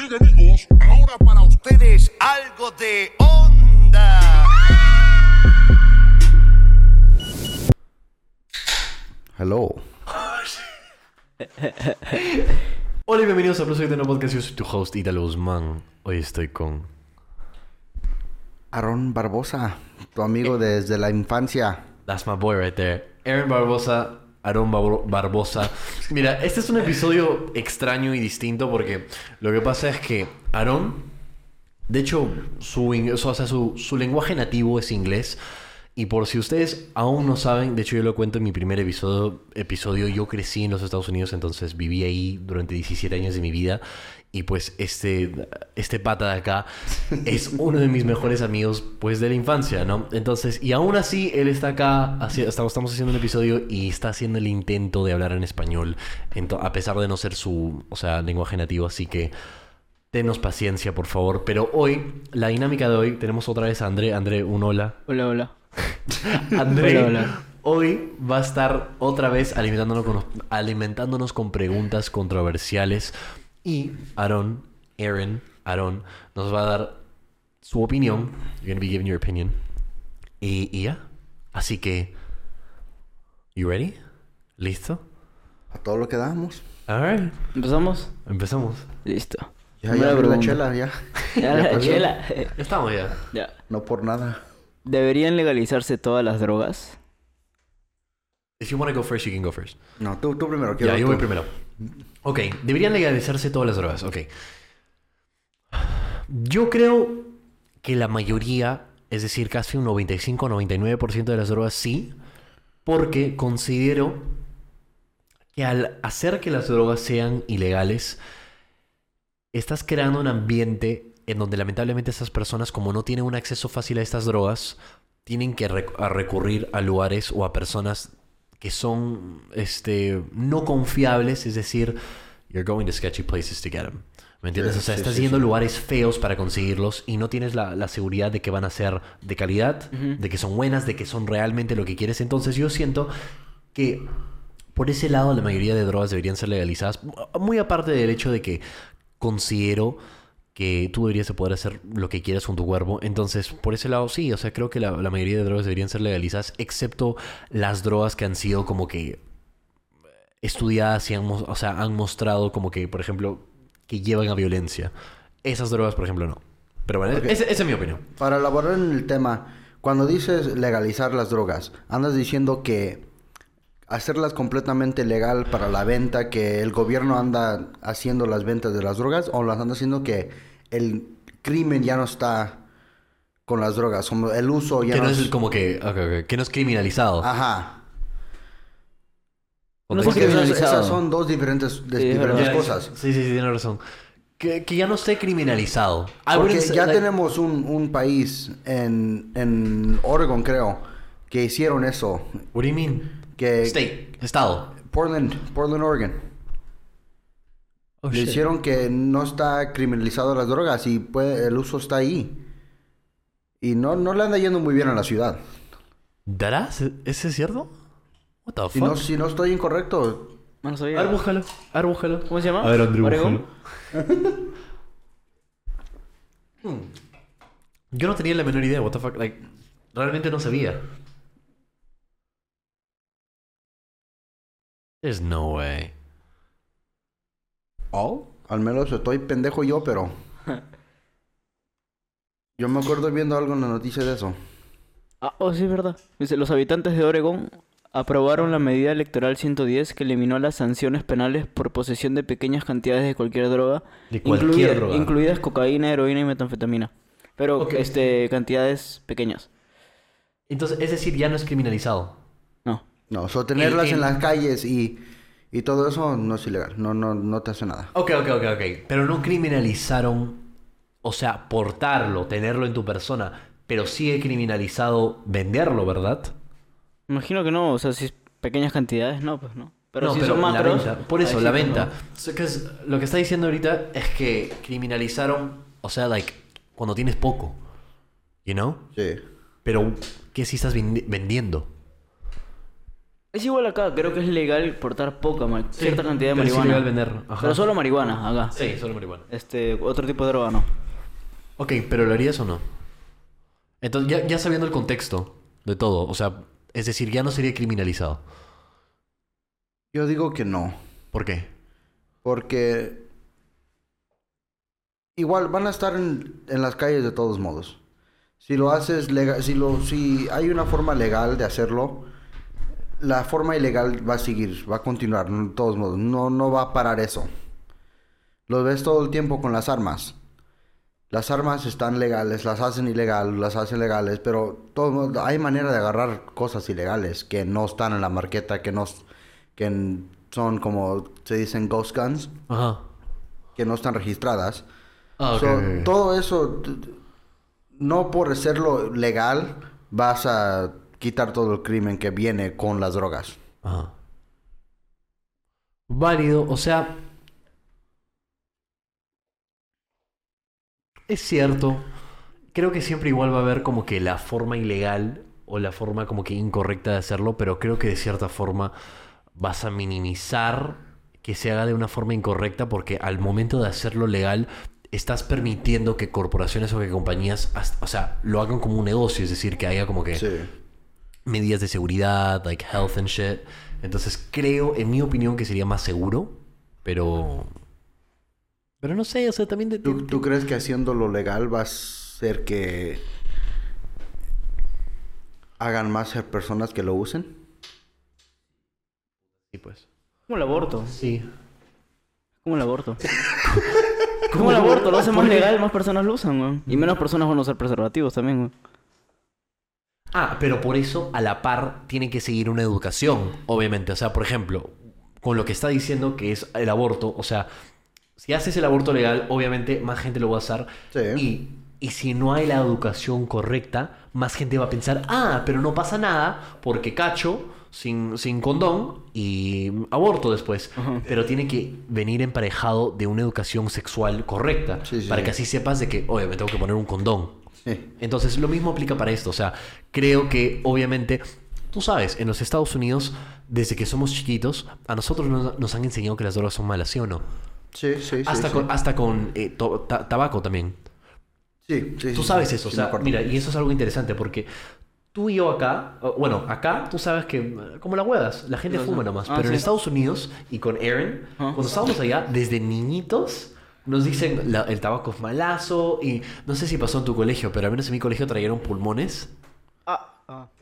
Bien amigos, ahora para ustedes algo de onda. Hello. Hola y bienvenidos a Plus de nuevo podcast. Yo soy tu host Italo Guzmán. Hoy estoy con. Aaron Barbosa, tu amigo desde la infancia. That's my boy right there. Aaron Barbosa. Aaron Bar- Barbosa. Mira, este es un episodio extraño y distinto porque lo que pasa es que Aaron, de hecho, su, o sea, su, su lenguaje nativo es inglés. Y por si ustedes aún no saben, de hecho yo lo cuento en mi primer episodio, episodio, yo crecí en los Estados Unidos, entonces viví ahí durante 17 años de mi vida. Y pues este, este pata de acá es uno de mis mejores amigos pues de la infancia, ¿no? Entonces, y aún así él está acá, estamos, estamos haciendo un episodio y está haciendo el intento de hablar en español, a pesar de no ser su, o sea, lenguaje nativo, así que... Denos paciencia, por favor. Pero hoy, la dinámica de hoy, tenemos otra vez a André. André, un hola. Hola, hola. André Hola, hola. hoy va a estar otra vez alimentándonos con, alimentándonos con preguntas controversiales. Y Aaron, Aaron, Aaron, nos va a dar su opinión. You're gonna be giving your opinion. Y, y ya. Así que. You ready? ¿Listo? A todo lo que damos. Alright. ¿Empezamos? Empezamos. Listo. Ya, ya la chela, ya. Ya, Ya la chela. Ya estamos ya. Ya. No por nada. ¿Deberían legalizarse todas las drogas? If you want to go first, you can go first. No, tú, tú primero. quiero Ya, yo voy primero. Ok, deberían legalizarse todas las drogas. Ok. Yo creo que la mayoría, es decir, casi un 95-99% de las drogas sí, porque considero que al hacer que las drogas sean ilegales, estás creando un ambiente en donde lamentablemente esas personas, como no tienen un acceso fácil a estas drogas, tienen que recurrir a lugares o a personas que son este, no confiables, es decir, you're going to sketchy places to get them. ¿Me entiendes? O sea, estás yendo a lugares feos para conseguirlos y no tienes la, la seguridad de que van a ser de calidad, de que son buenas, de que son realmente lo que quieres. Entonces yo siento que por ese lado la mayoría de drogas deberían ser legalizadas, muy aparte del hecho de que considero que tú deberías de poder hacer lo que quieras con tu cuerpo. Entonces, por ese lado sí, o sea, creo que la, la mayoría de drogas deberían ser legalizadas, excepto las drogas que han sido como que estudiadas y han, o sea, han mostrado como que, por ejemplo, que llevan a violencia. Esas drogas, por ejemplo, no. Pero bueno, esa, esa es mi opinión. Para elaborar en el tema, cuando dices legalizar las drogas, andas diciendo que hacerlas completamente legal para la venta, que el gobierno anda haciendo las ventas de las drogas, o las anda haciendo que el crimen ya no está con las drogas, como el uso ya Que no no es es... como que, que no es criminalizado. Ajá. No dices- esas, criminalizado. esas son dos diferentes, de- Sí, es diferentes cosas. Sí, sí, sí, tiene razón. Que, que ya no esté criminalizado. I Porque ya like- tenemos un, un país en, en Oregon, creo, que hicieron eso. What do you mean? Que State, estado. Portland, Portland, Oregon. Oh, Le shit. hicieron que no está criminalizado las drogas y puede- el uso está ahí. Y no, no le anda yendo muy bien a la ciudad. ¿Darás? ¿Ese es cierto? What the Si fuck? no, si no estoy incorrecto, No A sabía. ver, búscalo. A ver, búscalo. ¿Cómo se llama? A ver, Andrew, búscalo. Hmm. Yo no tenía la menor idea, what the fuck. Like, realmente no sabía. There's no way. ¿all? Al menos estoy pendejo yo, pero... Yo me acuerdo viendo algo en la noticia de eso. Ah, oh, sí, es verdad. Dice, los habitantes de Oregón aprobaron la medida electoral 110 que eliminó las sanciones penales por posesión de pequeñas cantidades de cualquier droga, De cualquier incluida- droga. incluidas cocaína, heroína y metanfetamina. Pero este cantidades pequeñas. Entonces, es decir, ya no es criminalizado. No. Sostenerlas El- en el- las calles y, y todo eso no es ilegal. No, no, no te hace nada. Ok, ok, ok, ok. Pero no criminalizaron, o sea, portarlo, tenerlo en tu persona, pero sigue criminalizado venderlo, ¿verdad? Imagino que no, o sea, si es pequeñas cantidades, no, pues no. Pero no, si pero son la macros, venta. Por eso, la sí, venta. no. So, lo que está diciendo ahorita es que criminalizaron, o sea, like, cuando tienes poco. You know? Sí. Pero, ¿qué si estás vendi- vendiendo? Es igual acá, creo que es legal portar poca, ma- cierta cantidad de pero sí marihuana. legal vender, ajá. Pero solo marihuana acá. Sí, solo marihuana. Este, otro tipo de droga no. Ok, pero ¿lo harías o no? Entonces, ya, ya sabiendo el contexto de todo, o sea, es decir, ya no sería criminalizado. Yo digo que no. ¿Por qué? Porque igual van a estar en, en las calles de todos modos. Si lo haces legal, si lo, si hay una forma legal de hacerlo, la forma ilegal va a seguir, va a continuar, de todos modos, no, no va a parar eso. Lo ves todo el tiempo con las armas. Las armas están legales, las hacen ilegal, las hacen legales, pero todo, hay manera de agarrar cosas ilegales que no están en la marqueta, que no que son como se dicen ghost guns, Ajá. que no están registradas. Ah. So. Todo eso, no por serlo legal, vas a quitar todo el crimen que viene con las drogas. Ajá. Válido, o sea... Es cierto. Creo que siempre igual va a haber como que la forma ilegal o la forma como que incorrecta de hacerlo, pero creo que de cierta forma vas a minimizar que se haga de una forma incorrecta porque al momento de hacerlo legal estás permitiendo que corporaciones o que compañías, o sea, lo hagan como un negocio, es decir, que haya como que Sí. Medidas de seguridad, like health and shit. Entonces creo, en mi opinión, que sería más seguro, pero... Pero no sé, o sea, también de... ¿Tú, tú crees que haciéndolo legal va a ser que hagan más personas que lo usen? Sí, pues. Como el aborto. Sí. Como el aborto. Como el aborto, lo hace más legal, más personas lo usan, weón. Y menos personas van a usar preservativos también, weón. Ah, pero por eso a la par tiene que seguir una educación, obviamente. O sea, por ejemplo, con lo que está diciendo que es el aborto, o sea, si haces el aborto legal, obviamente más gente lo va a hacer. Sí. Y, y si no hay la educación correcta, más gente va a pensar, ah, pero no pasa nada porque cacho sin, sin condón y aborto después. Pero tiene que venir emparejado de una educación sexual correcta. Sí, sí, para que así sepas de que, oye, me tengo que poner un condón. Sí. Entonces, lo mismo aplica para esto. O sea, creo que obviamente, tú sabes, en los Estados Unidos, desde que somos chiquitos, a nosotros nos, nos han enseñado que las drogas son malas, ¿sí o no? Sí, sí, sí. hasta, sí. con, hasta con eh, to- ta- tabaco también. Sí, sí, Tú sabes eso, o sea, mira, y eso es algo interesante porque tú y yo acá, bueno, acá tú sabes que, como la huevas, la gente fuma nomás, Ah, pero en sí. Estados Unidos y con Aaron, cuando estábamos allá, desde niñitos, nos dicen la- el tabaco es malazo y no sé si pasó en tu colegio, pero al menos en mi colegio trajeron pulmones.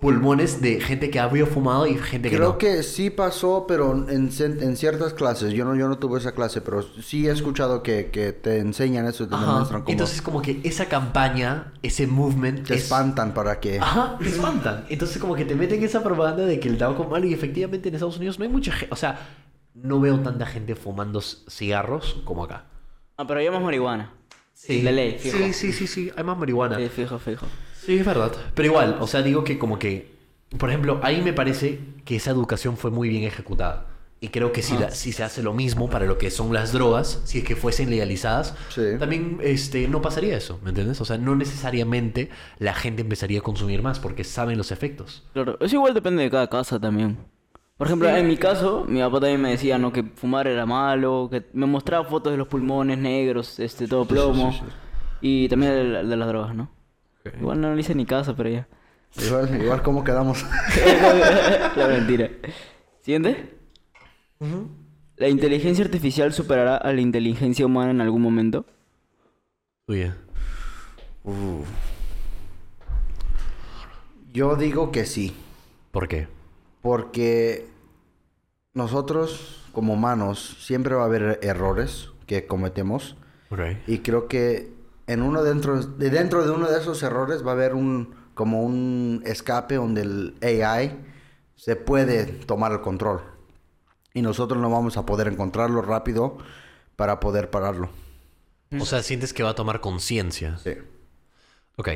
Pulmones de gente que había fumado y gente que Creo no. que sí pasó, pero en, ciertas clases. Yo no, yo no tuve esa clase, pero sí he escuchado que, que te enseñan eso y te Ajá. cómo Entonces como que esa campaña, ese movement te es- espantan para que... Ajá, te espantan. Entonces como que te meten esa propaganda de que el tabaco es malo y efectivamente en Estados Unidos no hay mucha gente, o sea, no veo tanta gente fumando cigarros como acá. Ah, pero hay más marihuana. De ley, fijo. Sí, sí, sí, sí, hay más marihuana. Sí, fijo, fijo. Sí, es verdad. Pero igual, o sea, digo que como que, por ejemplo, ahí me parece que esa educación fue muy bien ejecutada. Y creo que si, la- si se hace lo mismo para lo que son las drogas, si es que fuesen legalizadas, Sí. también este, no pasaría eso, ¿me entiendes? O sea, no necesariamente la gente empezaría a consumir más porque saben los efectos. Claro, eso igual depende de cada casa también. Por ejemplo, en mi caso, mi papá también me decía, no, que fumar era malo, que me mostraba fotos de los pulmones negros, este, todo plomo. Y también de, la- de las drogas, ¿no? Igual no le hice ni caso, pero ya. Igual, igual cómo quedamos. la mentira. ¿Siguiente? ¿La inteligencia artificial superará a la inteligencia humana en algún momento? Oye. Yo digo que sí. ¿Por qué? Porque nosotros, como humanos, siempre va a haber errores que cometemos. Ok. Y creo que en uno dentro, de dentro de uno de esos errores va a haber un como un escape donde el AI se puede tomar el control. Y nosotros no vamos a poder encontrarlo rápido para poder pararlo. O sea, sientes que va a tomar conciencia. Sí. Ok.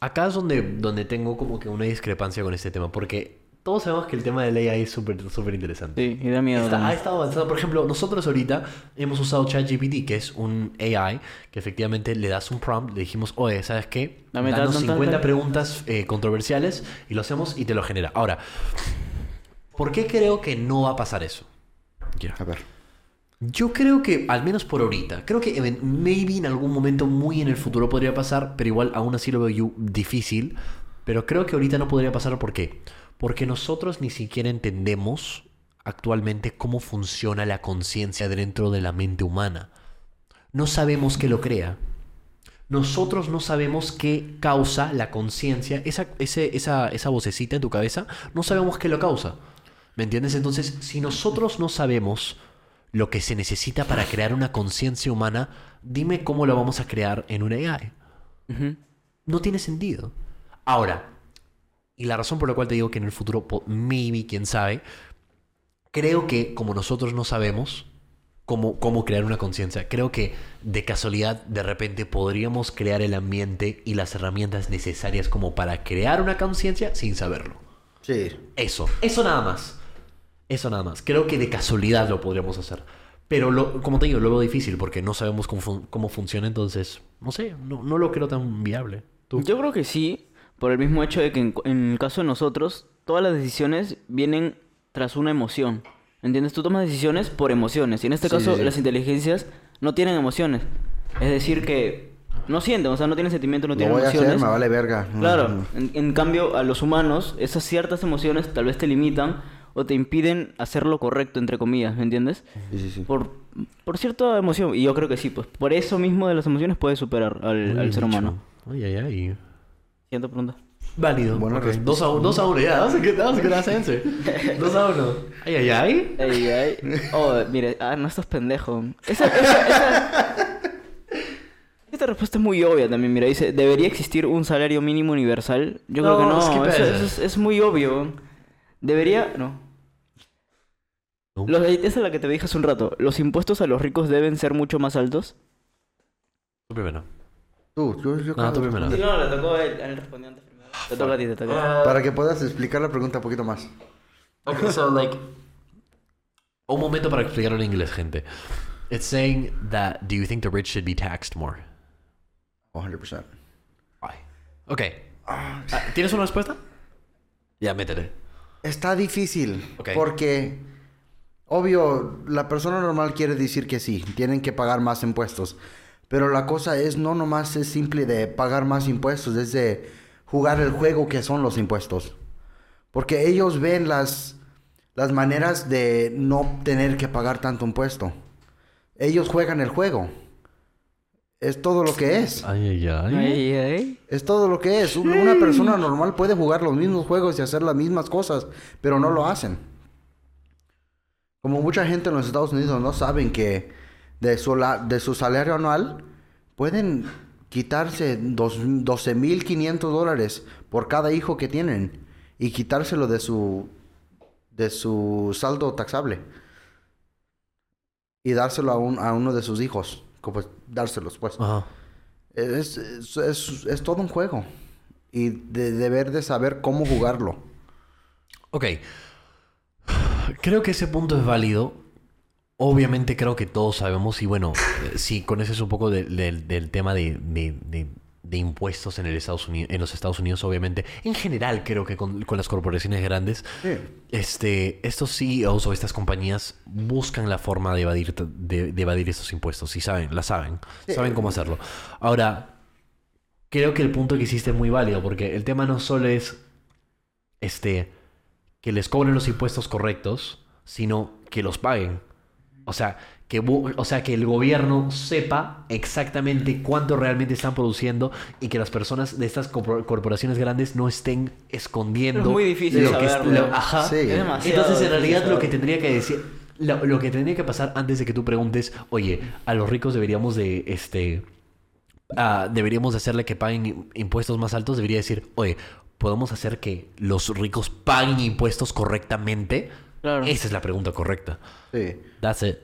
Acá es donde, donde tengo como que una discrepancia con este tema, porque todos sabemos que el tema del AI es súper súper interesante. Sí, y da miedo. Está- ha estado avanzando. Por ejemplo, nosotros ahorita hemos usado ChatGPT, que es un AI que efectivamente le das un prompt, le dijimos, oye, ¿sabes qué? Dame Danos tal, tal, 50 tal". preguntas eh, controversiales y lo hacemos y te lo genera. Ahora, ¿Por qué creo que no va a pasar eso? Ya. A ver. Yo creo que, al menos por ahorita, creo que maybe en algún momento muy en el futuro podría pasar, pero igual aún así lo veo yo difícil. Pero creo que ahorita no podría pasar, ¿por qué? Porque nosotros ni siquiera entendemos actualmente cómo funciona la conciencia dentro de la mente humana. No sabemos qué lo crea. Nosotros no sabemos qué causa la conciencia, esa, ese- esa, esa vocecita en tu cabeza, no sabemos qué lo causa. ¿Me entiendes? Entonces, si nosotros no sabemos lo que se necesita para crear una conciencia humana, dime cómo lo vamos a crear en un AI. No tiene sentido. Ahora, y la razón por la cual te digo que en el futuro, maybe, quién sabe, creo que como nosotros no sabemos cómo, cómo crear una conciencia, creo que de casualidad, de repente, podríamos crear el ambiente y las herramientas necesarias como para crear una conciencia sin saberlo. Sí. Eso, eso nada más. Eso nada más. Creo que de casualidad lo podríamos hacer. Pero lo- como te digo, lo veo difícil porque no sabemos cómo, fun- cómo funciona, entonces, no sé, no, no lo creo tan viable. ¿Tú? Yo creo que sí, por el mismo hecho de que en, en el caso de nosotros, todas las decisiones vienen tras una emoción. ¿Entiendes? Tú tomas decisiones por emociones. Y en este Sí, caso, sí, las inteligencias no tienen emociones. Es decir, que no sienten, o sea, no tienen sentimiento, no Lo tienen voy a emociones. hacer, me vale verga. Claro, en, en cambio a los humanos esas ciertas emociones tal vez te limitan o te impiden hacer lo correcto, entre comillas, ¿me entiendes? Sí, sí, sí. Por, por cierta emoción, y yo creo que sí, pues por eso mismo de las emociones puedes superar al, al ser humano. Ay, ay, ay. Siguiente pregunta. Válido. Buena Ok, respuesta. Dos a uno, dos a uno, ya. That was a good, that was a good ass answer. Dos a uno. Ay, ay, ay. Ey, ay. Oh, mire, ah, no estás pendejo. Esa, esa, esa- Esta respuesta es muy obvia también, mira, dice, ¿debería existir un salario mínimo universal? Yo creo que No, no, eso, eso es, es muy obvio. Debería, no. No. Los- esa es la que te dije hace un rato. ¿Los impuestos a los ricos deben ser mucho más altos? Primero. Tú, yo, yo No, tú primero. responder. no, le tocó a él, a él respondió antes primero. Te toca a ti, te toca. Para que puedas explicar la pregunta un poquito más. Okay, so like. Un momento para explicarlo en inglés, gente. It's saying that do you think the rich should be taxed more? 100%. Why? Ok. Ah, ¿Tienes una respuesta? Ya, métele. Está difícil. Ok. Porque, obvio, la persona normal quiere decir que sí, tienen que pagar más impuestos. Pero la cosa es, no nomás es simple de pagar más impuestos, es de jugar el juego que son los impuestos. Porque ellos ven las, las maneras de no tener que pagar tanto impuesto. Ellos juegan el juego. Es todo lo que es. Ay, ay, ay. Ay, ay. Es todo lo que es. Un- Una persona normal puede jugar los mismos juegos y hacer las mismas cosas, pero no lo hacen. Como mucha gente en los Estados Unidos no saben que de su, la- de su salario anual pueden quitarse dos- 12.500 dólares por cada hijo que tienen y quitárselo de su, de su saldo taxable y dárselo a, un- a uno de sus hijos. Como dárselos, pues. Ajá. Es, es, es- es todo un juego. Y de deber de saber cómo jugarlo. Ok. Creo que ese punto es válido. Obviamente creo que todos sabemos y bueno, eh, si conoces un poco de- del- del tema de, de- de- de impuestos en, el Estados Unidos, en los Estados Unidos, obviamente. En general creo que con, con las corporaciones grandes, Sí. este, estos CEOs o estas compañías buscan la forma de evadir, de, de evadir estos impuestos. Y saben, la saben. Sí. Saben cómo hacerlo. Ahora, creo que el punto que hiciste es muy válido porque el tema no solo es este que les cobren los impuestos correctos, sino que los paguen. O sea, que, o sea, que el gobierno sepa exactamente cuánto realmente están produciendo y que las personas de estas corpor- corporaciones grandes no estén escondiendo Es muy difícil lo que es- lo- ajá. Sí. Es demasiado Entonces, en realidad, lo que tendría que decir, lo, lo que tendría que pasar antes de que tú preguntes, oye, a los ricos deberíamos de, este, ah, deberíamos de hacerle que paguen im- impuestos más altos, debería decir, oye, podemos hacer que los ricos paguen impuestos correctamente. Claro. Esa es la pregunta correcta. Sí. That's it.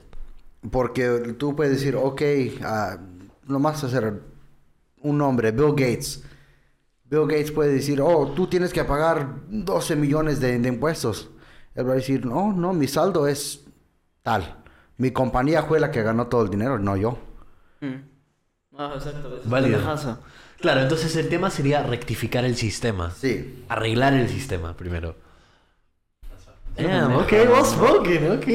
Porque tú puedes decir, ok, ah, nomás hacer un nombre, Bill Gates. Bill Gates puede decir, oh, tú tienes que pagar 12 millones de, de impuestos. Él va a decir, no, no, mi saldo es tal. Mi compañía fue la que ganó todo el dinero, no yo. Mm. Ah, exacto. Válido. Claro, entonces el tema sería rectificar el sistema. Sí. Arreglar el sistema primero. Damn, ok, well spoken, ok.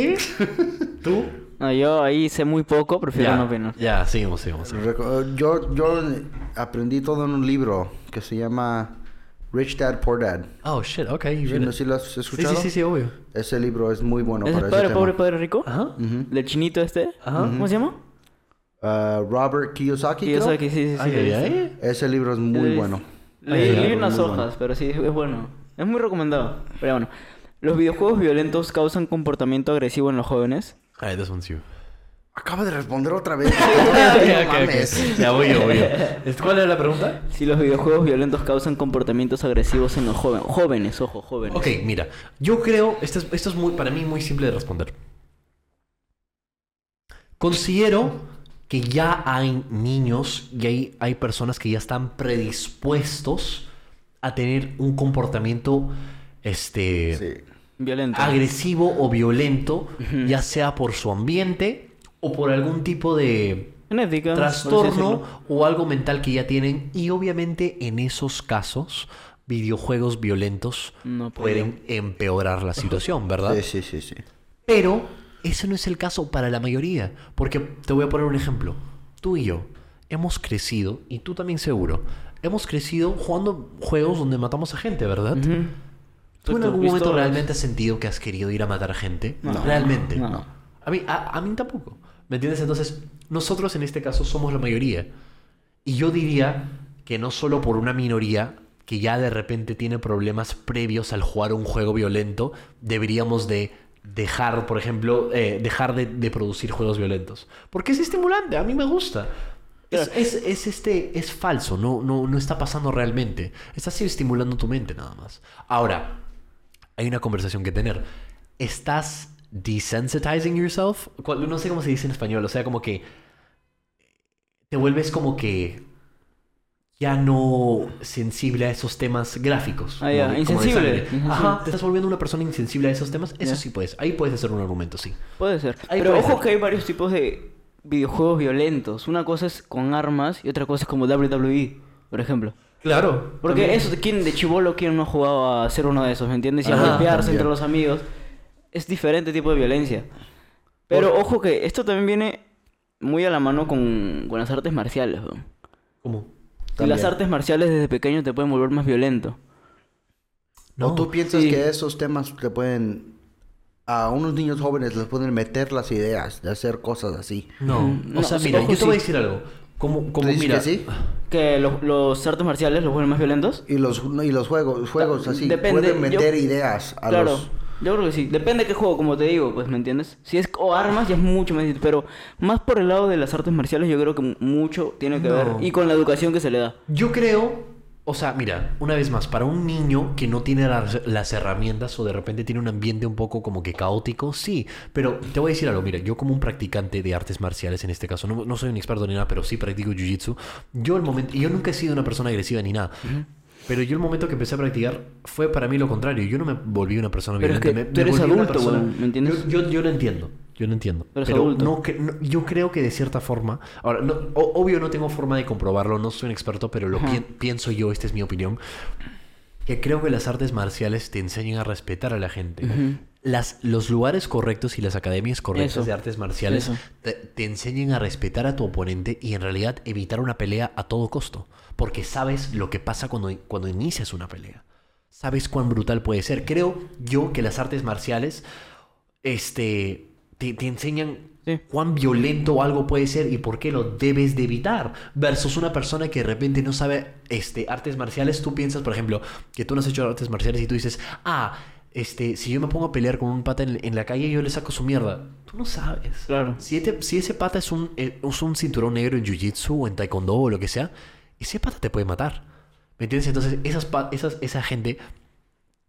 ¿Tú? No, yo ahí sé muy poco, prefiero Ya, no opinar. ya, seguimos, seguimos. Reco- Yo, yo aprendí todo en un libro que se llama Rich Dad Poor Dad. Oh, shit, ok. you ¿Sí, read it. sí lo has Sí, escuchado? sí, sí, sí, obvio. Ese libro es muy bueno ¿Es para el ese padre tema. pobre, padre rico? Ajá. ¿Del chinito este? Ajá. ¿Cómo se llama? Ah, Robert Kiyosaki, yo creo. sí, sí, sí. Visto. ay. Ese libro es muy Es- bueno. Leí, unas hojas, bueno. pero sí, es bueno. Es muy recomendado. Pero bueno. ¿Los videojuegos violentos causan comportamiento agresivo en los jóvenes? Alright, this one's you. Acaba de responder otra vez. No mames. Ya voy yo, voy yo. ¿Cuál era la pregunta? Si los videojuegos violentos causan comportamientos agresivos en los jóvenes. Jóvenes, ojo, jóvenes. Ok, mira. Yo creo, esto es, esto es muy, para mí muy simple de responder. Considero que ya hay niños y hay, hay personas que ya están predispuestos a tener un comportamiento este, Sí. Violento. agresivo o violento, ya sea por su ambiente o por algún tipo de Genética. trastorno o algo mental que ya tienen. Y obviamente en esos casos, videojuegos violentos No pueden empeorar la situación, ¿verdad? Sí, sí, sí, sí. Pero ese no es el caso para la mayoría. Porque te voy a poner un ejemplo. Tú y yo hemos crecido, y tú también seguro, hemos crecido jugando juegos donde matamos a gente, ¿verdad? ¿Tú en algún momento realmente has sentido que has querido ir a matar gente? No. Realmente. No. A mí, a, a mí tampoco. ¿Me entiendes? Entonces, nosotros en este caso somos la mayoría. Y yo diría que no solo por una minoría que ya de repente tiene problemas previos al jugar un juego violento, deberíamos de dejar, por ejemplo, eh, dejar de, de producir juegos violentos. Porque es estimulante, a mí me gusta. Es, es, es este, es falso, no, no, no está pasando realmente. Estás estimulando tu mente nada más. Ahora, hay una conversación que tener. ¿Estás desensitizing yourself? No sé cómo se dice en español. O sea, como que te vuelves como que ya no sensible a esos temas gráficos. Ah, de insensible. Ajá, te estás volviendo una persona insensible a esos temas. Eso sí puedes. Ahí puedes hacer un argumento, sí. Puede ser. Ahí Pero puede ojo ser. que hay varios tipos de videojuegos violentos. Una cosa es con armas y otra cosa es como WWE, por ejemplo. Claro. Porque eso, ¿quién de chivolo quién no ha jugado a ser uno de esos, ¿me entiendes? Y a Ajá, golpearse también. entre los amigos. Es diferente tipo de violencia. Pero ojo que esto también viene muy a la mano con, con las artes marciales, weón. ¿Cómo? Y También. las artes marciales desde pequeño te pueden volver más violento. ¿O tú piensas sí. que esos temas te pueden... A unos niños jóvenes les pueden meter las ideas de hacer cosas así? No. Mm, O no, sea, mira, ojo, yo te voy a decir algo. Como, como ¿Tú dices mira. que sí? Que lo- los artes marciales los vuelven más violentos. Y los, y los juegos, juegos así, Depende, pueden yo- meter ideas a claro, los... yo creo que sí. Depende de qué juego, como te digo, pues, ¿me entiendes? Si es o armas, ya es mucho más difícil. Pero más por el lado de las artes marciales, yo creo que mu- mucho tiene que No. ver. Y con la educación que se le da. Yo creo, o sea, mira, una vez más, para un niño que no tiene las, las herramientas o de repente tiene un ambiente un poco como que caótico, sí. Pero te voy a decir algo, mira, yo como un practicante de artes marciales en este caso, no, no soy un experto ni nada, pero sí practico jiu-jitsu, yo el momento, y yo nunca he sido una persona agresiva ni nada. Pero yo el momento que empecé a practicar fue para mí lo contrario. Yo no me volví una persona Pero es violenta. que me- tú me eres adulto, persona- ¿me entiendes? Yo, yo, yo lo entiendo. Yo lo entiendo. Pero Pero no, no- yo creo que de cierta forma. Ahora, no, obvio no tengo forma de comprobarlo, no soy un experto, pero lo pi- pienso yo, esta es mi opinión. Que creo que las artes marciales te enseñan a respetar a la gente. Ujú. Las, los lugares correctos y las academias correctas Eso. de artes marciales te, te enseñan a respetar a tu oponente y en realidad evitar una pelea a todo costo. Porque sabes lo que pasa cuando, cuando inicias una pelea. Sabes cuán brutal puede ser. Creo yo que las artes marciales este, te, te enseñan Sí. cuán violento algo puede ser y por qué lo debes de evitar. Versus una persona que de repente no sabe este, artes marciales. Tú piensas, por ejemplo, que tú no has hecho artes marciales y tú dices, ah, este, si yo me pongo a pelear con un pata en, en la calle, yo le saco su mierda. Tú no sabes. Claro. Si, este- si ese pata es un, eh, es un cinturón negro en jiu-jitsu o en taekwondo o lo que sea, ese pata te puede matar. ¿Me entiendes? Entonces, esas, esas, esa gente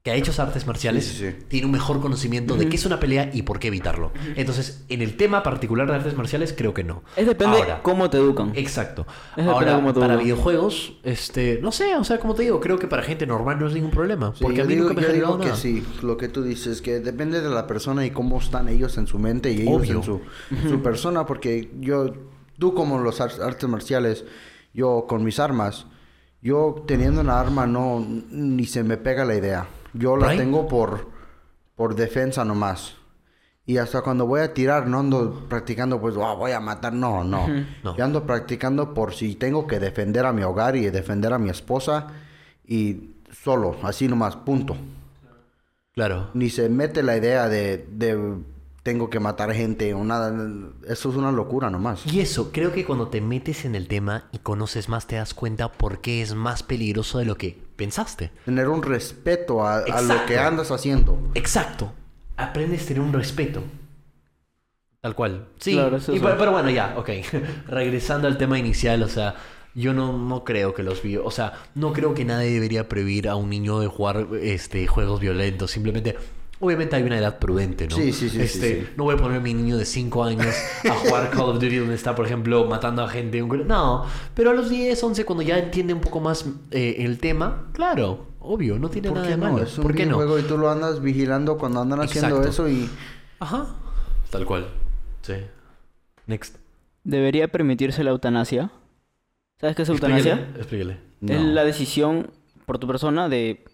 que ha hecho artes marciales Sí, sí, sí. tiene un mejor conocimiento de qué es una pelea y por qué evitarlo. Entonces, en el tema particular de artes marciales, creo que no. Es depende Ahora, cómo te educan. Exacto. Es Ahora, de cómo te para educan. videojuegos, este, no sé, o sea, como te digo, creo que para gente normal no es ningún problema. Sí, porque a mí digo, nunca me ha yo generado digo que nada. sí, lo que tú dices, que depende de la persona y cómo están ellos en su mente y ellos Obvio. en su, su persona, porque yo, tú como los ar- artes marciales, yo con mis armas, yo teniendo una arma no, ni se me pega la idea. Yo la Right. tengo por, por defensa nomás. Y hasta cuando voy a tirar, no ando practicando, pues, "Ah, voy a matar. No, no. No. Yo ando practicando por si tengo que defender a mi hogar y defender a mi esposa. Y solo, así nomás, punto. Claro. Ni se mete la idea de, de tengo que matar gente o nada. Eso es una locura nomás. Y eso, creo que cuando te metes en el tema y conoces más, te das cuenta por qué es más peligroso de lo que pensaste. Tener un respeto a, a lo que andas haciendo. Exacto. Aprendes a tener un respeto. Tal cual. Sí. Claro, eso y pero, pero bueno, ya, ok. Regresando al tema inicial, o sea, yo no, no creo que los videos. O sea, no creo que nadie debería prohibir a un niño de jugar este, juegos violentos. Simplemente. Obviamente hay una edad prudente, ¿no? Sí, sí, sí, Este, sí, sí. No voy a poner a mi niño de 5 años a jugar Call of Duty donde está, por ejemplo, matando a gente. un- No, pero a los 10, 11, cuando ya entiende un poco más eh, el tema, claro, obvio, no tiene ¿Por nada de no? malo. Es un ¿Por qué no? y tú lo andas vigilando cuando andan haciendo Exacto. eso y... Ajá. Tal cual. Sí. Next. ¿Debería permitirse la eutanasia? ¿Sabes qué es eutanasia? Explíquele. Explíquele. Es la decisión por tu persona de...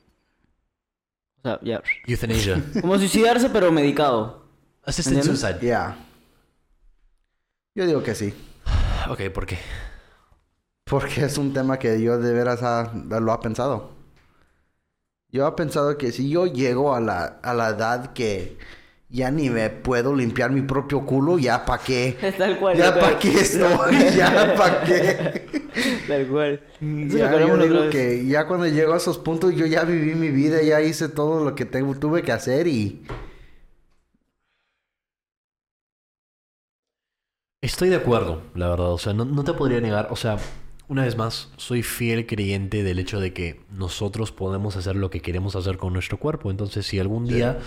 O sea, ya... Euthanasia. Como suicidarse pero medicado. Assisted ¿Entiendes? suicide. Ya. Yo digo que sí. Ok, ¿por qué? Porque es un tema que yo de veras ha- lo ha pensado. Yo he pensado que si yo llego a la, a la edad que ya ni me puedo limpiar mi propio culo, ya para qué. Es tal cual. Ya cual. qué estoy, ya para qué. Tal cual. Lo Ya, yo digo que ya cuando llego a esos puntos, yo ya viví mi vida, ya hice todo lo que tengo, tuve que hacer y... Estoy de acuerdo, la verdad. O sea, no, no te podría negar. O sea, una vez más, soy fiel creyente del hecho de que nosotros podemos hacer lo que queremos hacer con nuestro cuerpo. Entonces, si algún día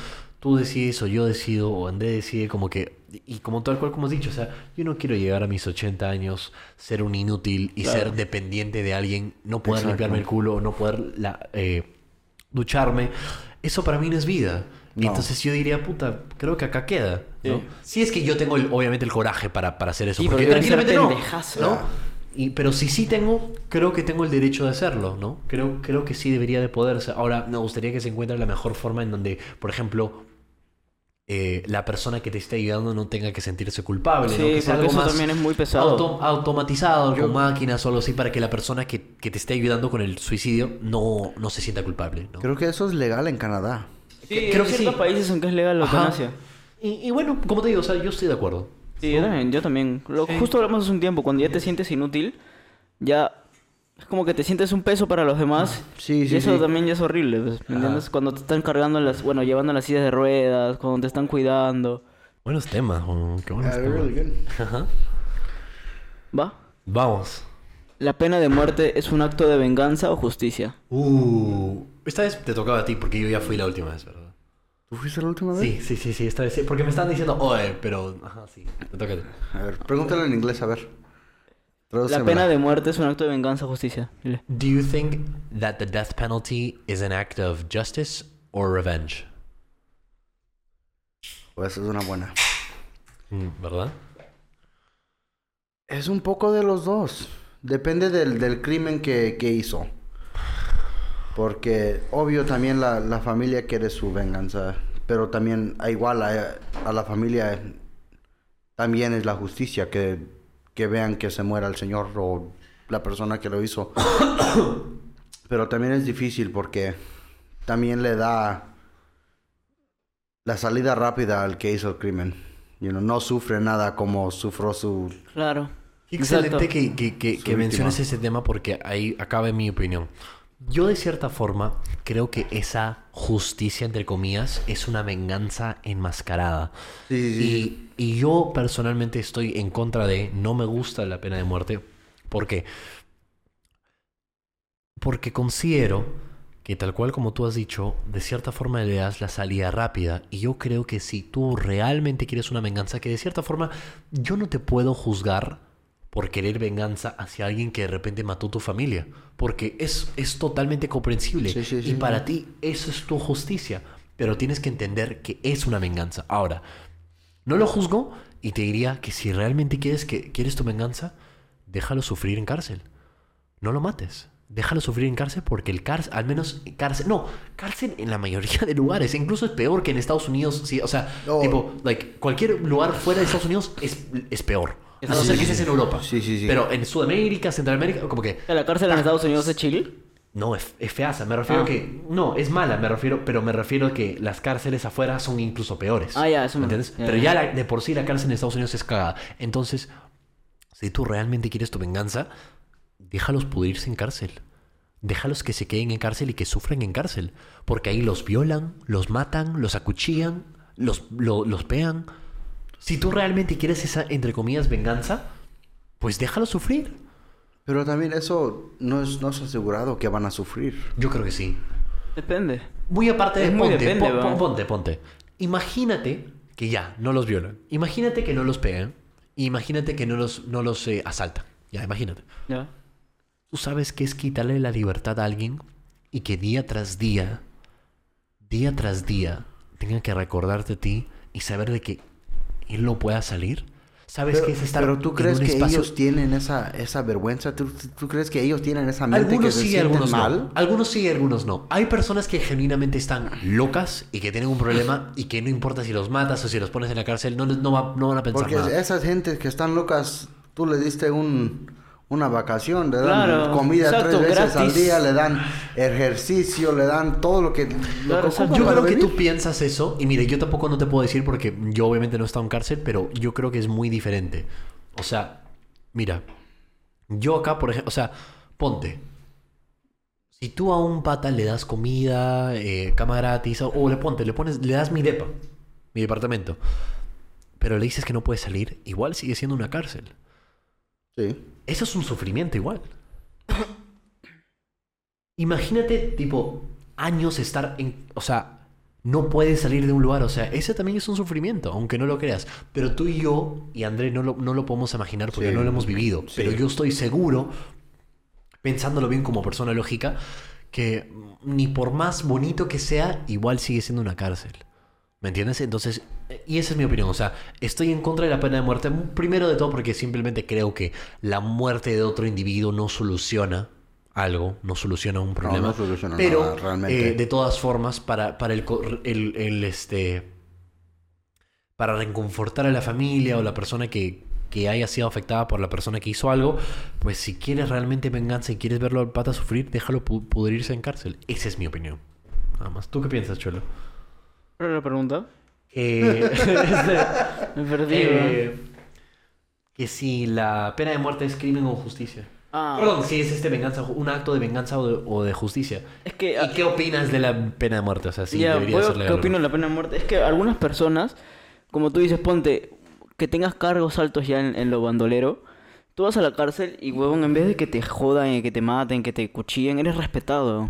tú decides o yo decido o André decide como que... Y como tal cual como has dicho, o sea, yo no quiero llegar a mis 80 años, ser un inútil y Claro. ser dependiente de alguien, no poder limpiarme el culo, no poder la, eh, ducharme. Eso para mí no es vida. Y No. entonces yo diría, puta, creo que acá queda. ¿no? Sí. Si es que yo tengo el- obviamente el coraje para, para hacer eso. Sí, porque tranquilamente no. ¿no? Y, pero si sí tengo, creo que tengo el derecho de hacerlo, ¿no? Creo, creo que sí debería de poderse. Ahora, me gustaría que se encuentre la mejor forma en donde, por ejemplo, eh, la persona que te esté ayudando no tenga que sentirse culpable, ¿no? Sí, Que sea porque algo eso más también es muy pesado. auto- automatizado, con máquinas o algo así, para que la persona que, que te esté ayudando con el suicidio no, no se sienta culpable, ¿no? Creo que eso es legal en Canadá. Sí, creo creo que que ciertos sí. países en que es legal la eutanasia. Y, y bueno, como te digo, o sea, yo estoy de acuerdo. Sí, yo también. Yo también. Lo, Sí. Justo hablamos hace un tiempo, cuando ya te sientes inútil, ya es como que te sientes un peso para los demás. Sí, sí, y eso sí. también ya es horrible, pues, ¿me entiendes? Cuando te están cargando las, bueno, llevando las sillas de ruedas, cuando te están cuidando. Buenos temas, oh, qué buenos Ah, temas. really good. Ajá. ¿Va? Vamos. ¿La pena de muerte es un acto de venganza o justicia? Uh, esta vez te tocaba a ti porque yo ya fui la última vez, ¿verdad? ¿Tú fuiste la última vez? Sí, sí, sí, sí, esta vez sí. Porque me están diciendo, oye, pero. Ajá, sí, te toca a ti. A ver, pregúntale en inglés, a ver. La pena de muerte es un acto de venganza o justicia. Dile. Do you think that the death penalty is an act of justice or revenge? Pues es una buena. Mm, ¿Verdad? Es un poco de los dos. Depende del, del crimen que, que hizo. Porque, obvio, también la, la familia quiere su venganza. Pero también, igual, a, a la familia también es la justicia. Que, que vean que se muera el señor o la persona que lo hizo. pero también es difícil porque también le da la salida rápida al que hizo el crimen. You know, no sufre nada como sufrió su Claro. Excelente que, que, que, que menciones ese tema porque ahí acaba mi opinión. Yo de cierta forma creo que esa justicia, entre comillas, es una venganza enmascarada. Sí, sí, sí. Y, yo personalmente estoy en contra de, no me gusta la pena de muerte. ¿Por qué? Porque considero que tal cual como tú has dicho, de cierta forma le das la salida rápida. Y yo creo que si tú realmente quieres una venganza, que de cierta forma yo no te puedo juzgar por querer venganza hacia alguien que de repente mató tu familia. Porque es, es totalmente comprensible. Sí, sí, y para ti eso es tu justicia. Pero tienes que entender que es una venganza. Ahora, no lo juzgo y te diría que si realmente quieres, que, quieres tu venganza, déjalo sufrir en cárcel. No lo mates. déjalo sufrir en cárcel porque el cárcel, al menos cárcel, no, cárcel en la mayoría de lugares, incluso es peor que en Estados Unidos, sí, o sea, No. tipo, like, cualquier lugar fuera de Estados Unidos es, es peor. A no ser que estés en Europa. Sí, sí, sí. Pero en Sudamérica, Centroamérica, como que ¿La cárcel en Estados Unidos es chill? No, es, es feaza. Me refiero Ah. que. No, es mala, me refiero, pero me refiero a que las cárceles afuera son incluso peores. Ah, ya, eso ¿Me entiendes? ya, pero ya. ya la- de por sí la cárcel en Estados Unidos es cagada. Entonces, si tú realmente quieres tu venganza, déjalos pudrirse en cárcel. Déjalos que se queden en cárcel y que sufran en cárcel. Porque ahí los violan, los matan, los acuchillan, los, lo- los pegan. Si tú realmente quieres esa, entre comillas, venganza, pues déjalos sufrir. Pero también eso no es, no es asegurado que van a sufrir. Yo creo que sí. Depende. Muy aparte de Es muy ponte, depende, pon- ¿va? pon- ponte, ponte. Imagínate que ya, no los violan. Imagínate que no los pegan. Imagínate que no los, no los eh, asaltan. Ya, imagínate. Ya. Tú sabes que es quitarle la libertad a alguien y que día tras día, día tras día, tenga que recordarte a ti y saber de que él no pueda salir. ¿Sabes Pero, que es estar pero tú crees que espacio- ellos tienen esa, esa vergüenza? ¿Tú, tú crees que ellos tienen esa mente que Algunos se sí, sienten algunos mal? no. Algunos sí, algunos no. Hay personas que genuinamente están locas y que tienen un problema y que no importa si los matas o si los pones en la cárcel, no, no, va- no van a pensar Porque nada. esas gentes que están locas, tú le diste un, una vacación, le dan Claro, comida exacto, tres veces al día, le dan ejercicio, le dan todo lo que... lo Claro, que exacto. ocupan Yo creo que tú piensas eso, y mire, yo tampoco no te puedo decir porque yo obviamente no he estado en cárcel, pero yo creo que es muy diferente. O sea, mira, yo acá, por ejemplo, o sea, ponte. Si tú a un pata le das comida, eh, cama gratis, o, o le ponte, le pones, le das mi depa, mi departamento, pero le dices que no puede salir, igual sigue siendo una cárcel. Sí. Eso es un sufrimiento igual. Imagínate, tipo, años estar en... O sea, no puedes salir de un lugar. O sea, ese también es un sufrimiento, aunque no lo creas. Pero tú y yo, y André, no lo, no lo podemos imaginar porque Sí. no lo hemos vivido. Sí. Pero yo estoy seguro, pensándolo bien como persona lógica, que ni por más bonito que sea, igual sigue siendo una cárcel. ¿Me entiendes? Entonces, y esa es mi opinión. O sea, estoy en contra de la pena de muerte. Primero de todo porque simplemente creo que la muerte de otro individuo no soluciona algo, no soluciona un problema. no soluciona pero, nada, realmente. eh, de todas formas, para, para el, el, el, este, para reconfortar a la familia o la persona que, que haya sido afectada por la persona que hizo algo, pues si quieres realmente venganza y quieres verlo al pata sufrir, déjalo pu- pudrirse en cárcel. Esa es mi opinión. Nada más. ¿Tú qué piensas, Cholo? ¿Cuál era la pregunta? Eh, Me perdí. eh, que si la pena de muerte es crimen o justicia. Ah. Perdón, si es este venganza, un acto de venganza o de, o de justicia. Es que... ¿Y qué opinas de la pena de muerte? O sea, si ya, debería ¿puedo- ser ¿qué legal o no. opino de la pena de muerte? Es que algunas personas, como tú dices, ponte, que tengas cargos altos ya en, en lo bandolero, tú vas a la cárcel y, huevón, en vez de que te jodan, que te maten, que te cuchillen, eres respetado.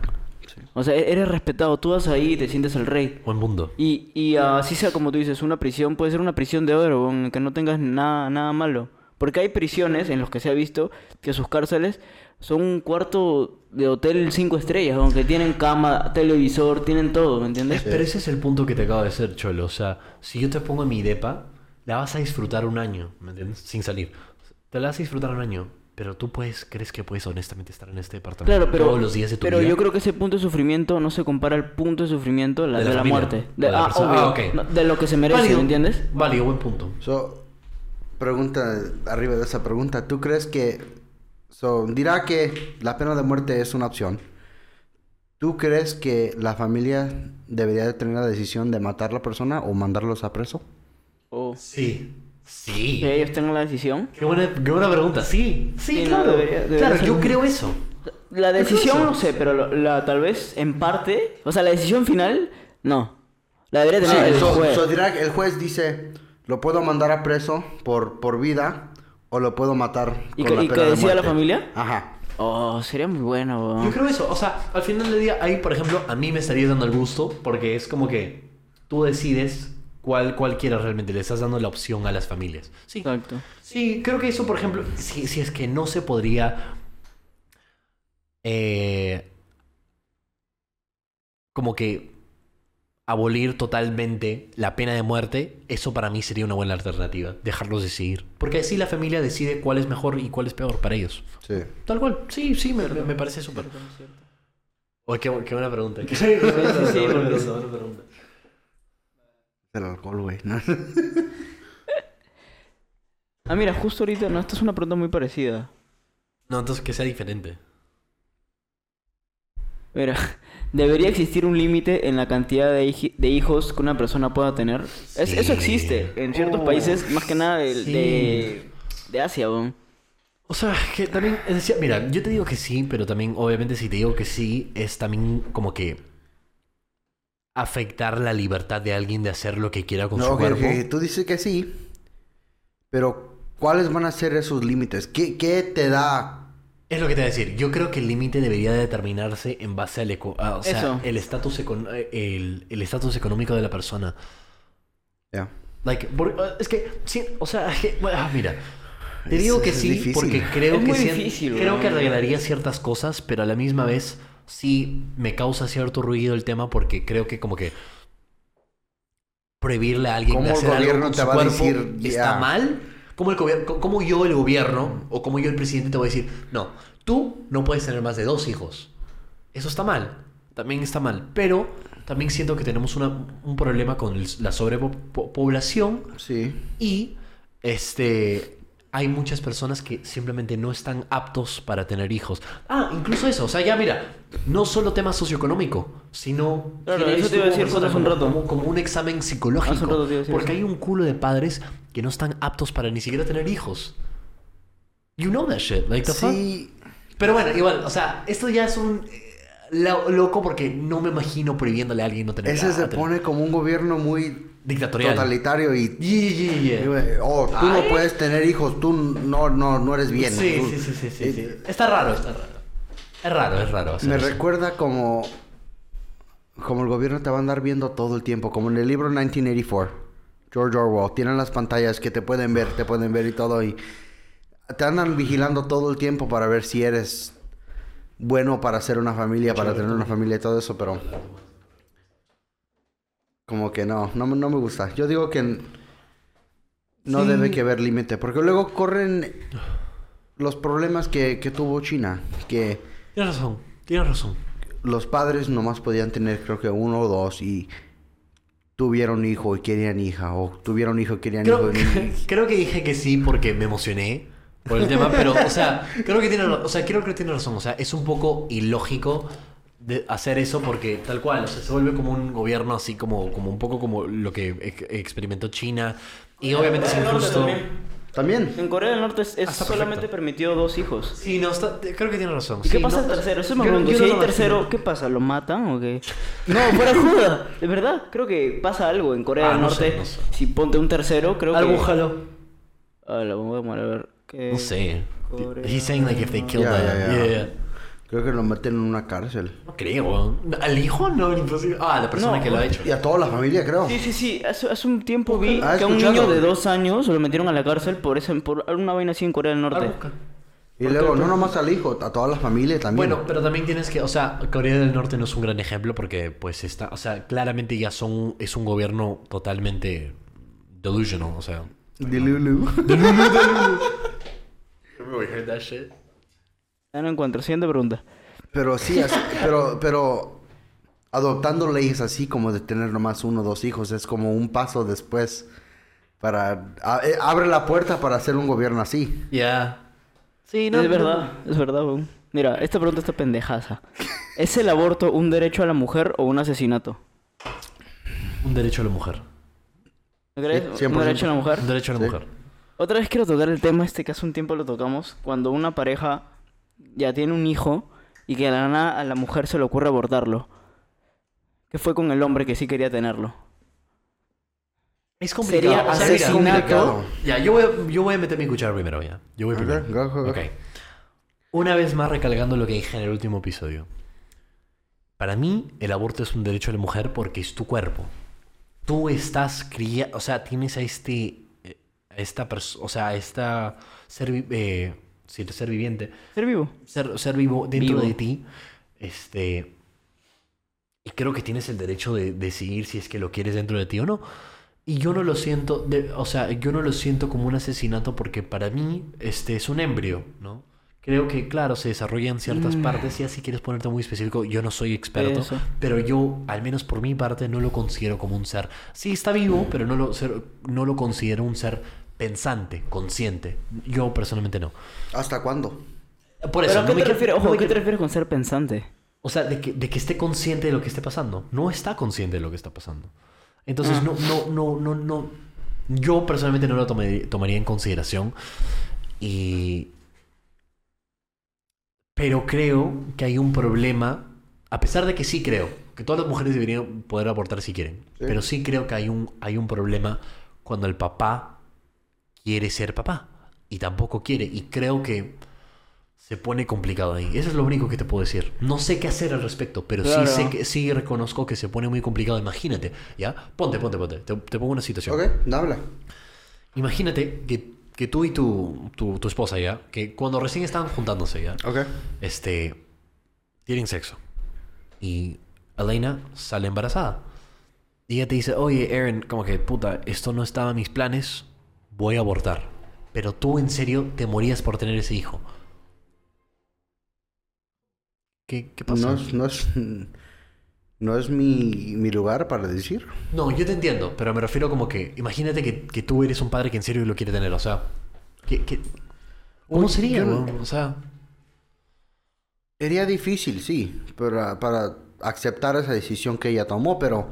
O sea, e- eres respetado. Tú vas ahí y te sientes el rey. Buen mundo. Y, y así sea como tú dices, una prisión puede ser una prisión de oro, en que no tengas nada, nada malo. Porque hay prisiones en los que se ha visto que sus cárceles son un cuarto de hotel cinco estrellas, aunque tienen cama, televisor, tienen todo, ¿me entiendes? Pero ese es el punto que te acabo de hacer, Cholo. O sea, si yo te pongo en mi depa, la vas a disfrutar un año, ¿me entiendes? Sin salir. Te la vas a disfrutar un año. Pero tú puedes, crees que puedes honestamente estar en este departamento Claro, pero, todos los días de tu pero vida. yo creo que ese punto de sufrimiento no se compara al punto de sufrimiento la- De de, la muerte. De, la ah, obvio, Ah, no, de lo que se merece, Válido. ¿me entiendes? Válido, buen punto. So, pregunta arriba de esa pregunta. ¿Tú crees que... So, dirá que la pena de muerte es una opción. ¿Tú crees que la familia debería de tener la decisión de matar a la persona o mandarlos a preso? O Sí. Sí. que ellos tengan la decisión. Qué buena, qué buena pregunta. Sí, sí, Sí, no, claro. debería- debería claro, ser yo creo eso. La decisión eso? no sé, pero lo- la, tal vez en parte, o sea, la decisión final, no. La debería tener el so, juez. so dirá que el juez dice, lo puedo mandar a preso por, por vida o lo puedo matar ¿Y con que- la y pena que de decida la muerte". familia? Ajá. Oh, sería muy bueno, weón. Yo creo eso. O sea, al final del día, ahí, por ejemplo, a mí me estaría dando el gusto porque es como que tú decides cuál, cuál quieras realmente. Le estás dando la opción a las familias. Sí. Exacto. Sí, creo que eso, por ejemplo, si, si es que no se podría. eh, como que abolir totalmente la pena de muerte, eso para mí sería una buena alternativa. Dejarlos decidir. Porque así la familia decide cuál es mejor y cuál es peor para ellos. Sí. Tal cual. Sí, sí, me, me- me parece súper. Oye, qué, qué buena pregunta. Sí, sí, sí, porque- El alcohol, güey. ¿no? Ah, mira, justo ahorita, no, esta es una pregunta muy parecida. No, entonces que sea diferente. Mira, ¿debería existir un límite en la cantidad de, hij- de hijos que una persona pueda tener? Es- eso existe en ciertos Oh, países, más que nada de, sí. de, de Asia, weón. O sea, que también, es decir, mira, yo te digo que sí, pero también, obviamente, si te digo que sí, es también como que afectar la libertad de alguien de hacer lo que quiera con No, su ok, cuerpo. ok, Tú dices que sí. Pero, ¿cuáles van a ser esos límites? ¿Qué, qué te da? Es lo que te voy a decir. Yo creo que el límite debería determinarse en base al eco- ah, o sea, Eso. el estatus econ- el el estatus económico de la persona. Ya. Like, por- ah, es que sí, o sea, es que, bueno, ah, mira. Te digo Es- que sí difícil. porque creo Es que muy sí- difícil, creo que arreglaría ciertas cosas, pero a la misma vez sí me causa cierto ruido el tema porque creo que como que prohibirle a alguien ¿Cómo de el hacer algo gobierno con te su va a decir, está ya? mal. El como yo el gobierno o como yo el presidente te voy a decir, no, tú no puedes tener más de dos hijos. Eso está mal. También está mal. Pero también siento que tenemos una- un problema con el- la sobrepoblación Sí. y este hay muchas personas que simplemente no están aptos para tener hijos. Ah, incluso eso, o sea, ya mira, no solo tema socioeconómico, sino Claro, eso te iba a decir como justo hace un rato. Como, como un examen psicológico. Hace un rato te iba a decir porque eso. hay un culo de padres que no están aptos para ni siquiera tener hijos. You know that shit, like the fuck? Sí. Pero bueno, igual, o sea, esto ya es un eh, lo- loco porque no me imagino prohibiéndole a alguien no tener Ese se tener- pone como un gobierno muy dictatorial. totalitario y... Yeah, yeah, yeah. güey, Oh, tú no puedes tener hijos, tú no, no, no eres bien. Sí, Tú- sí, sí, sí, sí, Eh, sí. Está raro, está raro. Es raro, es raro. Me eso. recuerda como... Como el gobierno te va a andar viendo todo el tiempo, como en el libro 1984, George Orwell, tienen las pantallas que te pueden ver, te pueden ver y todo, y te andan vigilando todo el tiempo para ver si eres bueno para hacer una familia, para tener una familia y todo eso, pero... Como que no, no, me- no me gusta. Yo digo que no Sí. debe que haber límite, porque luego corren los problemas que, que tuvo China, que Tienes razón, tienes razón. los padres nomás podían tener creo que uno o dos y tuvieron hijo y querían hija, o tuvieron hijo y querían Creo, hijo y creo que dije que sí porque me emocioné por el tema, pero, o sea, creo que tiene, o sea, creo que tiene razón. O sea, es un poco ilógico de hacer eso porque tal cual, o sea, se vuelve como un gobierno así como, como un poco como lo que ex- experimentó China y obviamente es injusto. También. En Corea del Norte es, es Ah, está solamente perfecto. permitido dos hijos. Sí, no, está- creo que tiene razón. ¿Y qué Sí, pasa no, al tercero? Eso me yo- pregunto. yo si no hay lo tercero, imagino. ¿qué pasa? ¿Lo matan o qué? No, fuera joda. De verdad, creo que pasa algo en Corea Ah, del no Norte. sé, no sé. Si ponte un tercero, creo que... jalo. Ah, la vamos a ver. ¿qué? No sé. Corea He's saying like if they ya, ya. yeah, yeah. Creo que lo meten en una cárcel. No creo. ¿Al hijo? No, imposible. Ah, la persona No. que lo ha hecho. Y a toda la familia, creo. Sí, sí, sí. Hace, hace un tiempo vi Ah, que a un niño de dos años lo metieron a la cárcel por ese, por alguna vaina así en Corea del Ah, Norte. busca. Y luego, no nomás al hijo, a toda la familia también. Bueno, pero también tienes que, o sea, Corea del Norte no es un gran ejemplo porque pues está, o sea, claramente ya son, es un gobierno totalmente delusional, o sea. Dilulu. Ya no encuentro. Siguiente pregunta. Pero sí, así- pero, pero adoptando leyes así como de tener nomás uno o dos hijos es como un paso después para... a- eh, abre la puerta para hacer un gobierno así. Ya. Sí, es verdad, es verdad, weón. Mira, esta pregunta está pendejaza. ¿Es el aborto un derecho a la mujer o un asesinato? Un derecho a la mujer. ¿No crees? Sí, ¿Un 100%. derecho a la mujer? Un derecho a la Sí. mujer. Otra vez quiero tocar el tema este que hace un tiempo lo tocamos. Cuando una pareja ya tiene un hijo y que a la nada a la mujer se le ocurre abortarlo. ¿Qué fue con el hombre que sí quería tenerlo? Es complicado. Sería o sea, mira, asesinato. Ya, yo voy, a, yo voy a meter mi cuchara primero ya. Yo voy primero. go, go, go. Ok. Una vez más recalcando lo que dije en el último episodio. Para mí, el aborto es un derecho a la mujer porque es tu cuerpo. Tú estás criando, o sea, tienes a este, eh, a esta persona, o sea, a esta ser, eh, ser viviente, Ser vivo. ser, ser vivo dentro Vivo. de ti, este, Y creo que tienes el derecho de decidir si es que lo quieres dentro de ti o no. Y yo no lo siento, de- o sea, yo no lo siento como un asesinato porque para mí este es un embrio, ¿no? Creo que, claro, se desarrollan ciertas partes, ya si quieres ponerte muy específico, yo no soy experto, Eso. pero yo, al menos por mi parte, no lo considero como un ser. Sí, está vivo, pero no lo, ser- no lo considero un ser pensante, consciente. Yo personalmente no. ¿Hasta cuándo? Por eso, ¿Pero no qué me te quiero- refieres? Ojo, ¿qué te refieres con ser pensante? o sea, de que, de que esté consciente de lo que esté pasando. No está consciente de lo que está pasando. Entonces, Ah. no, no, no, no, no. Yo personalmente no lo tomé- tomaría en consideración. Y. Pero creo que hay un problema. A pesar de que sí creo que todas las mujeres deberían poder abortar si quieren. Sí. Pero sí creo que hay un, hay un problema cuando el papá quiere ser papá. Y tampoco quiere. Y creo que se pone complicado ahí. Eso es lo único que te puedo decir. No sé qué hacer al respecto, pero Claro. sí sé que sí reconozco que se pone muy complicado. Imagínate, ¿ya? Ponte, ponte, ponte. Te, te pongo una situación. Ok, habla. Imagínate que, que tú y tu, tu, tu esposa, ¿ya? Que cuando recién estaban juntándose, ¿ya? Ok. Este... Tienen sexo. Y Elena sale embarazada. Y ella te dice, oye, Aaron, como que, puta, esto no estaba en mis planes, voy a abortar. Pero tú en serio te morías por tener ese hijo. ¿Qué, qué pasa? No es, no es, no es mi, mi lugar para decir. No, yo te entiendo, pero me refiero como que, imagínate que, que tú eres un padre que en serio lo quiere tener, o sea, ¿qué, qué- ¿cómo Uy, sería? yo no-? O sea, Sería difícil, sí, para, para aceptar esa decisión que ella tomó, pero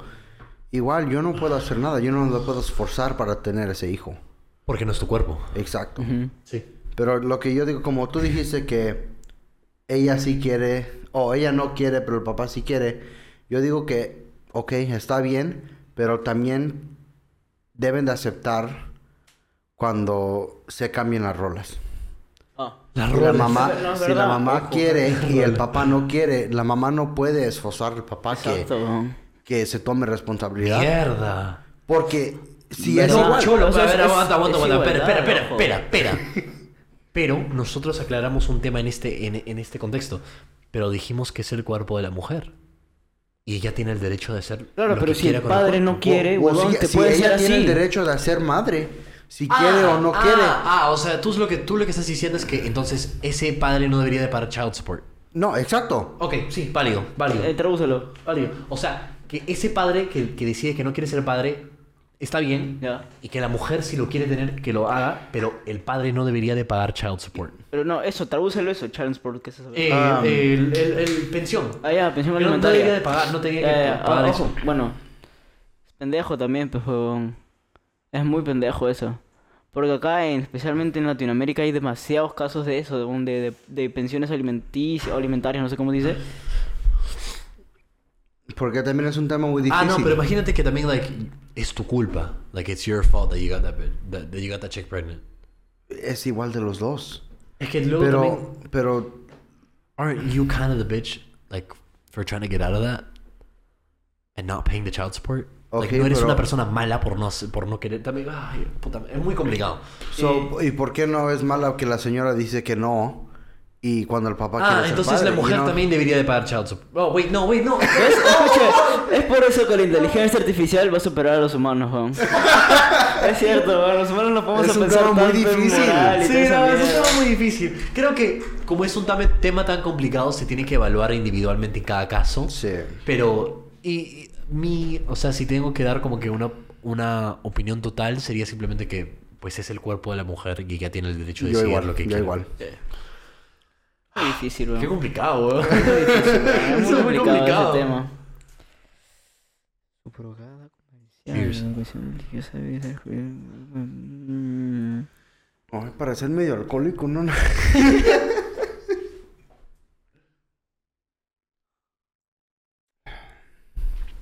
igual yo no puedo hacer nada, yo no lo puedo esforzar para tener ese hijo. Porque no es tu cuerpo. Exacto. Sí. Pero lo que yo digo, como tú dijiste que ella sí quiere, o ella no quiere, pero el papá sí quiere, yo digo que, ok, está bien, pero también deben de aceptar cuando se cambien las roles. Ah. La Si la mamá, No, si la mamá Ojo. quiere y el papá no quiere, la mamá no puede esforzar al papá que, Exacto. que se tome responsabilidad. Mierda. Porque si Pero es a o sea, ver, es- aguanta, aguanta, es aguanta. Espera, espera, igualdad, espera, ojo. espera, espera. Pero nosotros aclaramos un tema en este, en, en este contexto. Pero dijimos que es el cuerpo de la mujer. Y ella tiene el derecho de hacer. Claro, lo pero que si quiera el con padre cuerpo. no quiere, o- huevón, si, te si puede ella ser tiene así. el derecho de ser madre, si quiere o no ah, quiere. Ah, o sea, tú lo, que, tú lo que estás diciendo es que entonces ese padre no debería de pagar child support. No, exacto. Ok, sí, válido, válido. Eh, tradúcelo. válido. O sea, que ese padre que, que decide que no quiere ser padre está bien. Y que la mujer, si lo quiere tener, que lo haga. Pero el padre no debería de pagar child support. Pero no, eso, tradúcelo eso, Child Support, ¿qué es eso? Eh, Ah. el, el- el pensión. ah, ya, pensión Que no, no alimentaria. debería de pagar, no tenía Ya, que pagar ah, eso. ojo, Bueno, es pendejo también, pues, huevón. Es muy pendejo eso. Porque acá, en- especialmente en Latinoamérica, hay demasiados casos de eso, de, un- de, de- pensiones alimenticias alimentarias, no sé cómo dice. Porque también es un tema muy difícil. Ah, no, pero imagínate que también, like, es tu culpa. Like, it's your fault that you got that, bit- that, that you got that chick pregnant. Es igual de los dos. Es que luego Pero, también... pero Aren't you kind of the bitch, like, for trying to get out of that? And not paying the child support? like, Ok, no eres pero- una persona mala por no, por no querer. También, ay, puta, es muy complicado. So, ¿Y por qué no es mala que la señora dice que no? Y cuando el papá Ah, quiere ser entonces padre, la mujer no- también debería de pagar child support. Oh, wait, no, wait, no. ¿Ves? Escucha, es por eso que la inteligencia artificial va a superar a los humanos, weón. es cierto, los humanos no podemos Es un pensar tema muy difícil. Sí, no, es un tema muy difícil. Creo que como es un tema tan complicado, se tiene que evaluar individualmente en cada caso. Sí. Pero, y, y mi, o sea, si tengo que dar como que una, una opinión total, sería simplemente que, pues es el cuerpo de la mujer y ya tiene el derecho de Yo decidir igual, lo que yo quiere. igual. Muy difícil, Qué weón. complicado, weón. Muy difícil, weón. Es muy complicado complicado. ese tema. Cheers. Mm. Ay, para ser medio alcohólico, no, no.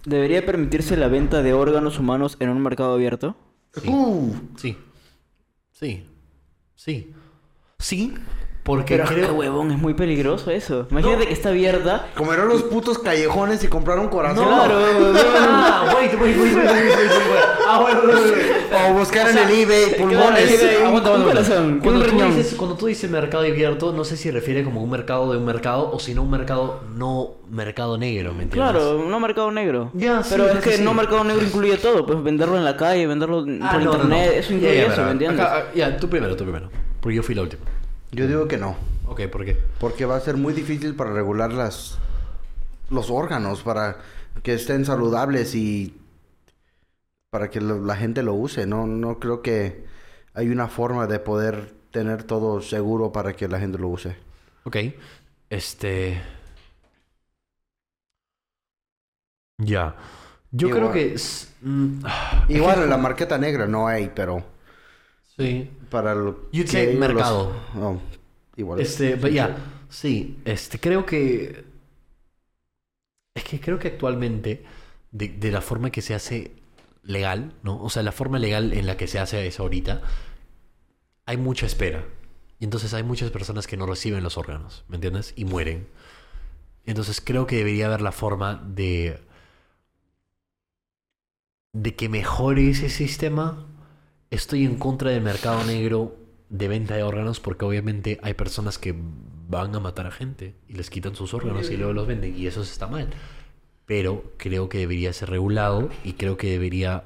¿Debería permitirse la venta de órganos humanos en un mercado abierto? Sí. Uh, Sí. Sí. Sí. Sí, porque Pero, creo, huevón, es muy peligroso eso. Imagínate no. que está abierta. Los putos callejones y compraron corazón. Claro, O buscar en el eBay pulmones. Cuando, tú dices, mercado abierto, no sé si refiere como un mercado de un mercado o si no un mercado no mercado negro, ¿me entiendes? Claro, no mercado negro. Pero es que no mercado negro incluye todo. Pues venderlo en la calle, venderlo ah, por internet, eso incluye eso, ¿me entiendes? Ya, tú primero, tú primero. Porque yo fui la última. Yo digo que no. Ok, ¿por qué? Porque va a ser muy difícil para regular las los órganos para que estén saludables y para que lo- la gente lo use. No, no creo que hay una forma de poder tener todo seguro para que la gente lo use. Ok. Este. Ya. Yo Igual. creo que. es- mm, ah, Igual en la marqueta negra no hay, pero Sí. Para lo You'd que say ellos los- mercado. no, igual. Este, ya. Sí, este, creo que. Es que creo que actualmente, de, de la forma que se hace legal, ¿no? O sea, la forma legal en la que se hace eso ahorita, hay mucha espera. Y entonces hay muchas personas que no reciben los órganos, ¿me entiendes? Y mueren. Entonces creo que debería haber la forma de. de que mejore ese sistema. Estoy en contra del mercado negro de venta de órganos porque obviamente hay personas que van a matar a gente y les quitan sus órganos y luego los venden y eso está mal. Pero creo que debería ser regulado y creo que debería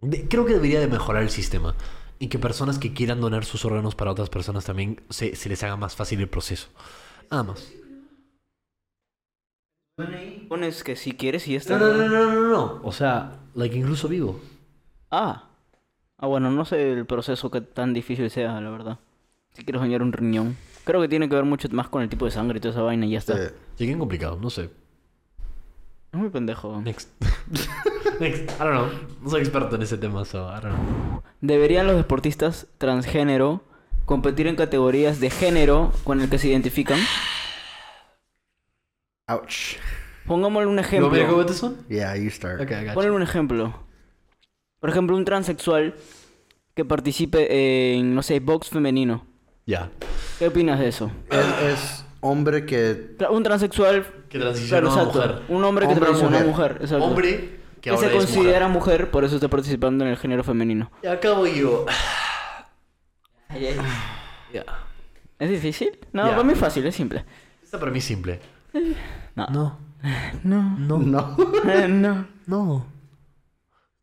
de- creo que debería de mejorar el sistema y que personas que quieran donar sus órganos para otras personas también se, se les haga más fácil el proceso. Nada más. Pones que si quieres y ya está. No, no, no, no, no, no. O sea, like incluso vivo. Ah. Ah, bueno, no sé el proceso que tan difícil sea, la verdad. Si quieres donar un riñón. Creo que tiene que ver mucho más con el tipo de sangre y toda esa vaina y ya está. Eh, Sí, bien complicado, no sé. Es muy pendejo. Next. Next. I don't know. No soy experto en ese tema, so I don't know. ¿Deberían los deportistas transgénero competir en categorías de género con el que se identifican? ouch. Pongámosle un You want me to go ejemplo. with this one? Yeah, you start. Okay, I got Ponle you. un ejemplo. Por ejemplo, un transexual que participe en, no sé, box femenino. Ya. ¿Qué opinas de eso? Es, es hombre que Un transexual, Que transicionó claro, a exacto. mujer. Un hombre que Hombre transiciona a mujer. mujer. exacto. Hombre que que ahora se es considera mujer. mujer. por eso está participando en el género femenino. Y acabo yo. Ya. ¿Es difícil? No, Ya. para mí es fácil, es simple. Esta para mí es simple. No. No. No. No. no. No. No.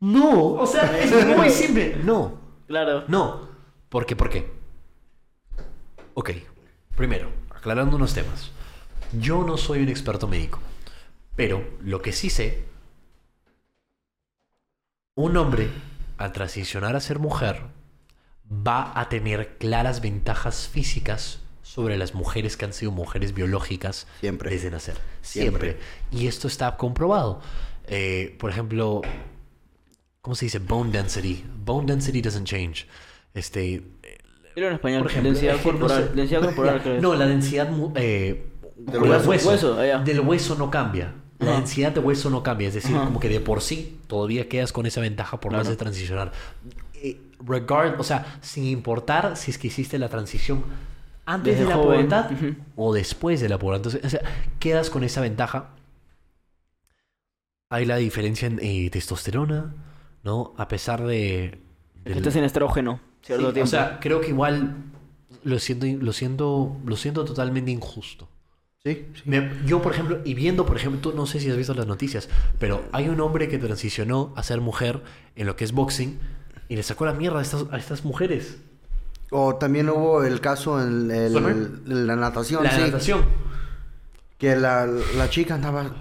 No. O sea, es muy simple. No. Claro. No. ¿Por qué? ¿Por qué? Ok. Primero, aclarando unos temas. Yo no soy un experto médico. Pero lo que sí sé, un hombre al transicionar a ser mujer va a tener claras ventajas físicas sobre las mujeres que han sido mujeres biológicas Siempre. desde nacer. Siempre. Siempre. Y esto está comprobado. Eh, por ejemplo, ¿cómo se dice? Bone density. Bone density doesn't change. Este, Dilo en español. por ejemplo, densidad no corporal. sé. densidad corporal, creo. No, la densidad eh, Del hueso. Hueso, allá. Del hueso no cambia. La Ajá. densidad de hueso no cambia. Es decir, Ajá. como que de por sí todavía quedas con esa ventaja por más de transicionar. Eh, regard, o sea, sin importar si es que hiciste la transición antes Desde de la joven. pubertad o después de la pubertad. Entonces, o sea, quedas con esa ventaja. Hay la diferencia en eh, testosterona, ¿no? A pesar de... Del- estás en estrógeno. Cierto Sí, o tiempo. sea, creo que igual lo siento, lo siento, lo siento totalmente injusto. Sí, sí. Me- Yo, por ejemplo, y viendo, por ejemplo, tú no sé si has visto las noticias, pero hay un hombre que transicionó a ser mujer en lo que es boxing y le sacó la mierda a estas, a estas mujeres. O también hubo el caso en, el- ¿Swimmer? en la natación, la sí, natación. que la, la chica andaba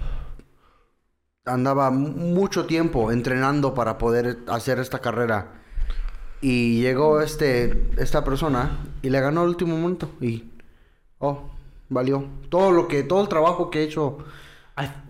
andaba mu- mucho tiempo entrenando para poder hacer esta carrera y llegó este esta persona y le ganó al último momento y oh valió todo lo que todo el trabajo que he hecho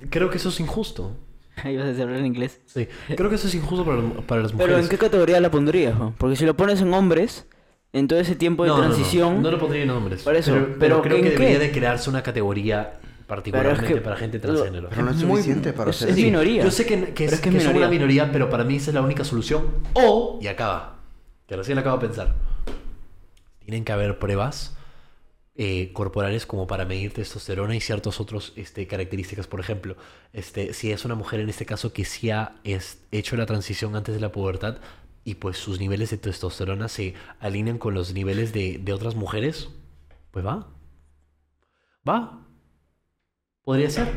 creo que eso es injusto. Ahí vas a hablar en inglés. Sí, creo que eso es injusto para, para las mujeres. Pero ¿en qué categoría la pondrías? jo? Porque si lo pones en hombres, en todo ese tiempo de No, no, no, transición... No, lo pondría en hombres. Por eso, Pero, pero creo ¿en que qué? debería de crearse una categoría particularmente que- para gente transgénero. pero no es Es muy- suficiente para es- hacer es minoría. Yo sé que, que, es, es que es una minoría. minoría, pero para mí esa es la única solución. O, y acaba, que recién acabo de pensar, tienen que haber pruebas eh, corporales como para medir testosterona y ciertas otras este, características. Por ejemplo, este, si es una mujer en este caso que sí ha es- hecho la transición antes de la pubertad y pues sus niveles de testosterona se alinean con los niveles de, de otras mujeres, pues va. Va. Podría ser.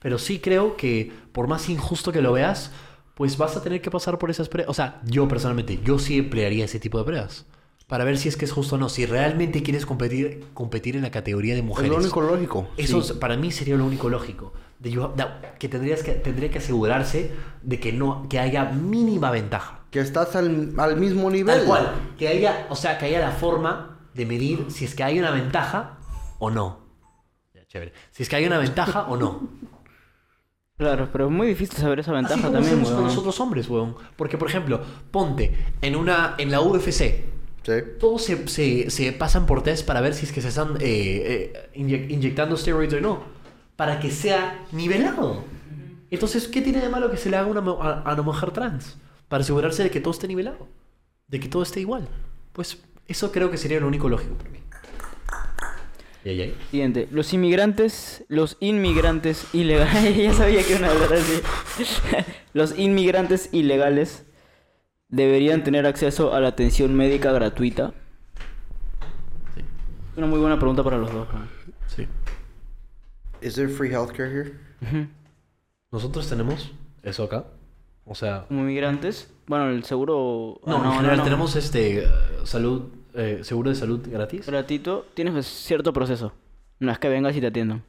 Pero sí creo que por más injusto que lo veas, pues vas a tener que pasar por esas pruebas. O sea, yo personalmente, yo sí emplearía ese tipo de pruebas. Para ver si es que es justo o no. Si realmente quieres competir, competir en la categoría de Es mujeres. lo único lógico. Eso sí. es- para mí sería lo único lógico. De que tendrías que tendría que asegurarse de que no que haya mínima ventaja. Que estás al, al mismo nivel. Tal cual. Que haya, o sea, que haya la forma de medir si es que hay una ventaja o no. Chévere. Si es que hay una ventaja o no. Claro, pero es muy difícil saber esa Así ventaja como también, hacemos con weón. los otros hombres, weón. Porque, por ejemplo, ponte en una en la UFC, Sí. todos se, se- se pasan por test para ver si es que se están eh, eh, inye- inyectando steroids o no. Para que sea nivelado. Entonces, ¿qué tiene de malo que se le haga una, a, a una mujer trans? Para asegurarse de que todo esté nivelado. De que todo esté igual. Pues eso creo que sería lo único lógico para mí. ¿Y ahí, ahí? Siguiente. Los inmigrantes, los inmigrantes ilegales. ya sabía que iban a hablar así. los inmigrantes ilegales deberían tener acceso a la atención médica gratuita. Sí. Una muy buena pregunta para los dos. ¿no? Sí. Is there free healthcare here? Nosotros tenemos eso acá. O sea, Como inmigrantes, bueno, el seguro. no, ah, en general tenemos este salud, eh, seguro de salud gratis. Gratuito, tienes cierto proceso. No es que vengas y te atiendan.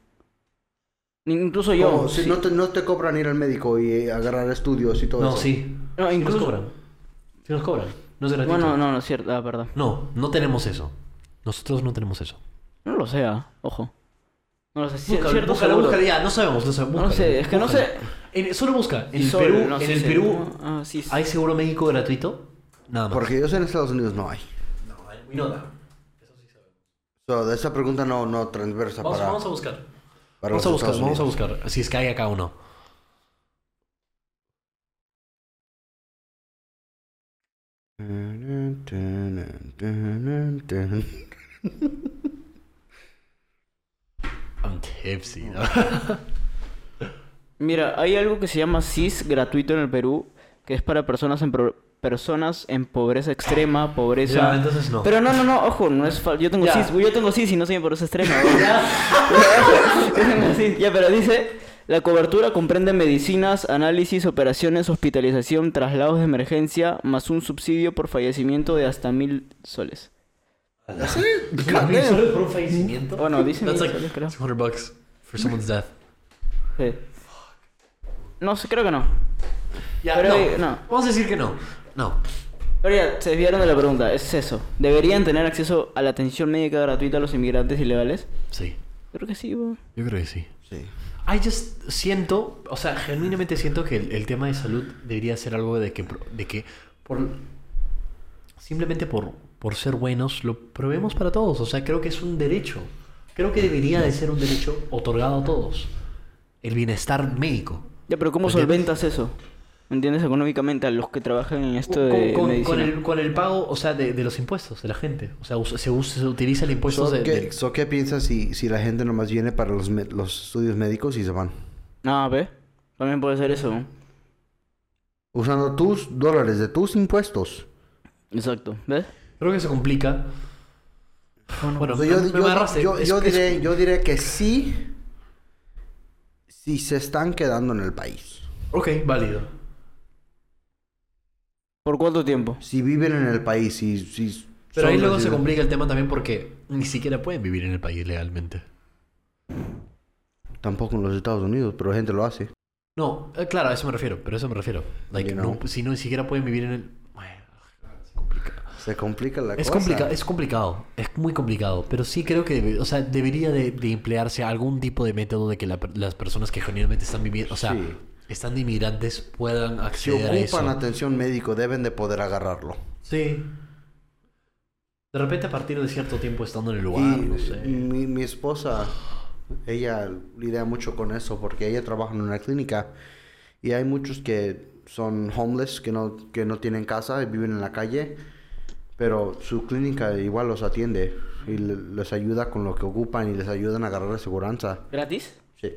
Incluso yo. Como si sí. no, te, no te cobran ir al médico y eh, agarrar estudios y todo No, eso. sí. No, Sí incluso- nos cobran. Sí nos cobran. No es gratuito. Bueno, no, no es cierto, ah, perdón. No, no tenemos eso. Nosotros no tenemos eso. No lo sé, ah, ojo. No lo sé, sí, Búscalo, cierto búscalo, búscalo, ya, no sabemos, no sabemos. No sé, es que no sé. En- solo busca. En el Perú, no en sé el si- Perú Ah, sí, sí. hay seguro médico gratuito. Nada más. Porque yo sé en Estados Unidos no hay. No, we know that. So, de esa pregunta no, no transversa Vamos, para, vamos a buscar. para Vamos a buscar, Estados vamos a buscar. Si es que hay acá o no. I'm tipsy. ¿no? Mira, hay algo que se llama CIS gratuito en el Perú, que es para personas en pro- personas en pobreza extrema, pobreza. Ya, entonces no. Pero no, no, no, ojo, no es fal- Yo tengo Ya. CIS, yo tengo CIS y no soy en pobreza extrema. ¿no? Yo tengo CIS. Ya, pero dice, la cobertura comprende medicinas, análisis, operaciones, hospitalización, traslados de emergencia, más un subsidio por fallecimiento de hasta mil soles. ¿Mil soles por un fallecimiento? Bueno, dice That's mil like soles, creo. 200 bucks for someone's death. Sí. No sé, creo que no. Ya, Pero, no. eh, no. Vamos a decir que no. No. Pero ya, se desviaron de la pregunta, es eso. ¿Deberían tener acceso a la atención médica gratuita a los inmigrantes ilegales? Sí. Creo que sí. Yo creo que sí. Sí. I just siento, o sea, genuinamente siento que el, el tema de salud debería ser algo de que, de que por simplemente por, por ser buenos lo probemos para todos. O sea, creo que es un derecho. Creo que debería de ser un derecho otorgado a todos. El bienestar médico. Ya, pero ¿cómo solventas eso? ¿Me entiendes? Económicamente a los que trabajan en esto Con, de con- medicina. con el, con el pago, o sea, de, de los impuestos de la gente. O sea, se, usa- se utiliza el impuesto So, de, ¿qué, de- so, ¿qué piensas si, si la gente nomás viene para los, me- los estudios médicos y se van? Ah, ve. También puede ser eso. Usando tus dólares de tus impuestos. Exacto. ¿Ves? Creo que se complica. Bueno, yo, me- me yo- agarraste. yo- Es- yo es- diré, yo diré que sí, si se están quedando en el país. Ok, válido. ¿Por cuánto tiempo? Si viven en el país, si... si Pero ahí luego se complica el tema también porque ni siquiera pueden vivir en el país legalmente. Tampoco en los Estados Unidos, pero la gente lo hace. No, eh, claro, a eso me refiero, pero a eso me refiero. Like, no, si no ni siquiera pueden vivir en el... Bueno, se complica. Se complica la Es, cosa. complica- es complicado, es muy complicado, pero sí creo que debe- o sea, debería de, de emplearse algún tipo de método de que la las personas que genuinamente están viviendo, o sea, Sí. Están de inmigrantes puedan Si acceder a eso. ocupan atención médico, deben de poder agarrarlo. Sí. De repente a partir de cierto tiempo estando en el lugar, y no sé. mi, mi esposa, ella lidia mucho con eso porque ella trabaja en una clínica y hay muchos que son homeless, que no, que no tienen casa y viven en la calle, Pero su clínica igual los atiende y le- les ayuda con lo que ocupan y les ayudan a agarrar aseguranza. ¿Gratis? Sí.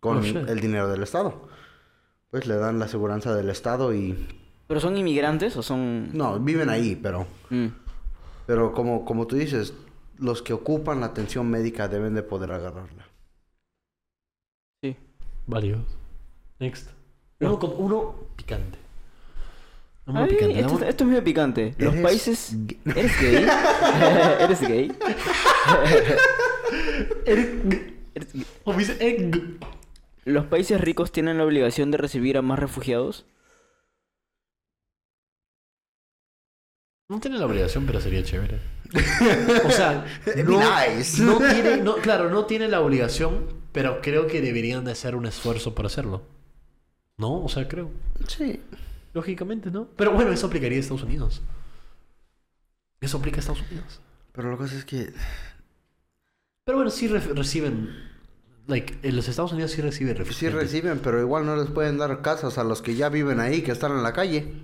Con Oh, el dinero del Estado. Pues le dan la aseguranza del Estado y... ¿Pero son inmigrantes o son...? No, viven ahí, pero... Mm. Pero como, como tú dices, los que ocupan la atención médica deben de poder agarrarla. Sí. Válido. Next. Uno, con- uno picante. Uno Ay, picante. esto, es medio picante. Los Eres países... gay. ¿Eres gay? ¿Eres gay? Eres gay. O me dice egg. ¿Los países ricos tienen la obligación de recibir a más refugiados? No tiene la obligación, pero sería chévere. O sea, no, nice. no tiene, no, claro, no tiene la obligación, pero creo que deberían de hacer un esfuerzo para hacerlo. ¿No? O sea, creo. Sí. Lógicamente, ¿no? Pero bueno, eso aplicaría a Estados Unidos. Eso aplica a Estados Unidos. Pero la cosa es que... Pero bueno, sí re- reciben. Like, en los Estados Unidos sí reciben Sí refugiados. reciben, pero igual no les pueden dar casas a los que ya viven ahí, que están en la calle.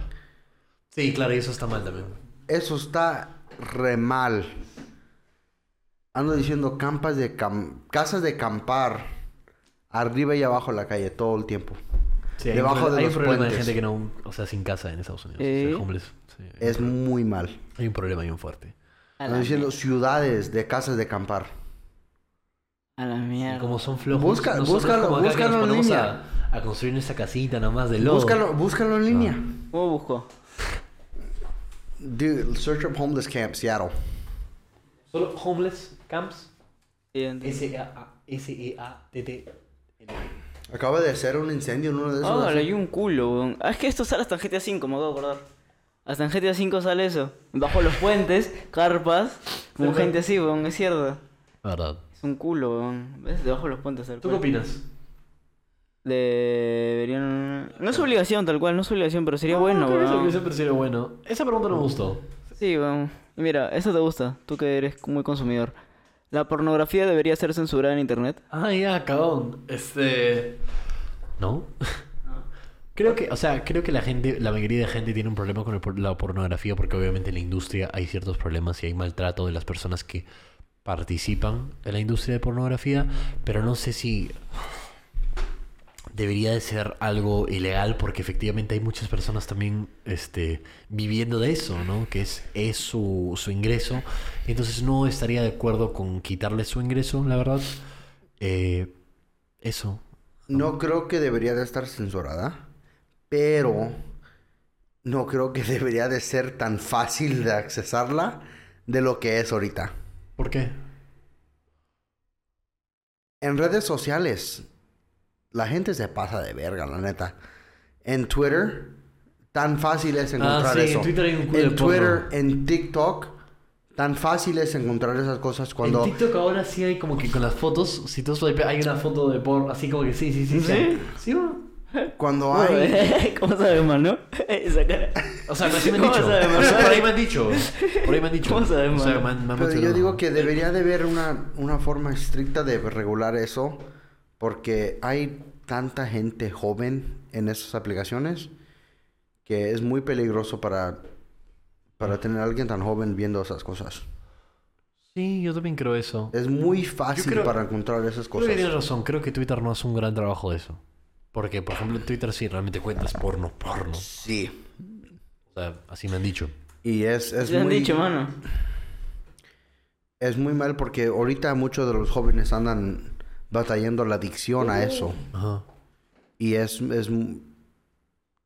Sí, claro, y eso está mal también. Eso está re mal. Ando diciendo campas de cam- casas de campar arriba y abajo de la calle todo el tiempo. Sí, hay Debajo un, pro- de hay los un problema puentes. de gente que no. O sea, sin casa en Estados Unidos. ¿Eh? O sea, homeless. Sí, hay, Es muy mal. hay un problema bien fuerte. Ando diciendo ciudades de casas de campar. A la Y mierda. como son flojos. Busca- búscalo- búscalo en línea. A, a construir nuestra casita nada más de lodo. Búscalo, búscalo en línea. ¿Cómo busco? Dude, search up homeless camp, Seattle. Solo homeless camps. S-E-A-T-T. Acaba de hacer un incendio en uno de esos. Ah, así. hay un culo, weón. Ah, es que esto sale hasta en GTA V, me acabo de acordar. Hasta en GTA V sale eso. Bajo los puentes, carpas, con gente así, weón, es cierto. Verdad. Es un culo, weón. ¿Ves? Debajo de los puentes. ¿Tú qué opinas? Deberían... No es obligación, tal cual, no es obligación, pero sería bueno, creo que eso- weón. Eso pero sería bueno. Esa pregunta no me gustó. Sí, weón. Y mira, eso te gusta, tú que eres muy consumidor. ¿La pornografía debería ser censurada en internet? Ah, ya, cagón. Este. ¿No? Creo que, o sea, creo que la gente, la mayoría de gente tiene un problema con el la pornografía porque obviamente en la industria hay ciertos problemas y hay maltrato de las personas que participan en la industria de pornografía, pero no sé si debería de ser algo ilegal porque efectivamente hay muchas personas también este, viviendo de eso, ¿no? Que es, es su, su ingreso. Entonces no estaría de acuerdo con quitarle su ingreso, la verdad. Eh, eso. No creo que debería de estar censurada, pero no creo que debería de ser tan fácil de accesarla de lo que es ahorita. ¿Por qué? En redes sociales, la gente se pasa de verga, la neta. En Twitter, tan fácil es encontrar Ah, sí, en eso. Twitter hay un culo en Twitter, en TikTok, tan fácil es encontrar esas cosas cuando... En TikTok ahora sí hay como que con las fotos, si tú hay una foto de porno, así como que sí, sí, sí. ¿Sí? Sí, ¿no? Cuando hay... ¿Cómo? Esa cara. O sea, así me han ¿Cómo dicho. O sea, por ahí me han dicho. Por ahí me han dicho. Yo digo que debería de haber una, una forma estricta de regular eso, porque hay tanta gente joven en esas aplicaciones que es muy peligroso para, para tener a alguien tan joven viendo esas cosas. Sí, yo también creo eso. Es muy fácil creo- para encontrar esas Creo que cosas. tienes razón. Creo que Twitter no hace un gran trabajo de eso. Porque, por ejemplo, en Twitter sí realmente cuentas porno, porno. Sí. O sea, así me han dicho. Y es, es ¿Te han muy, dicho, mano? es muy mal porque ahorita muchos de los jóvenes andan batallando la adicción a eso. Ajá. Y es, es,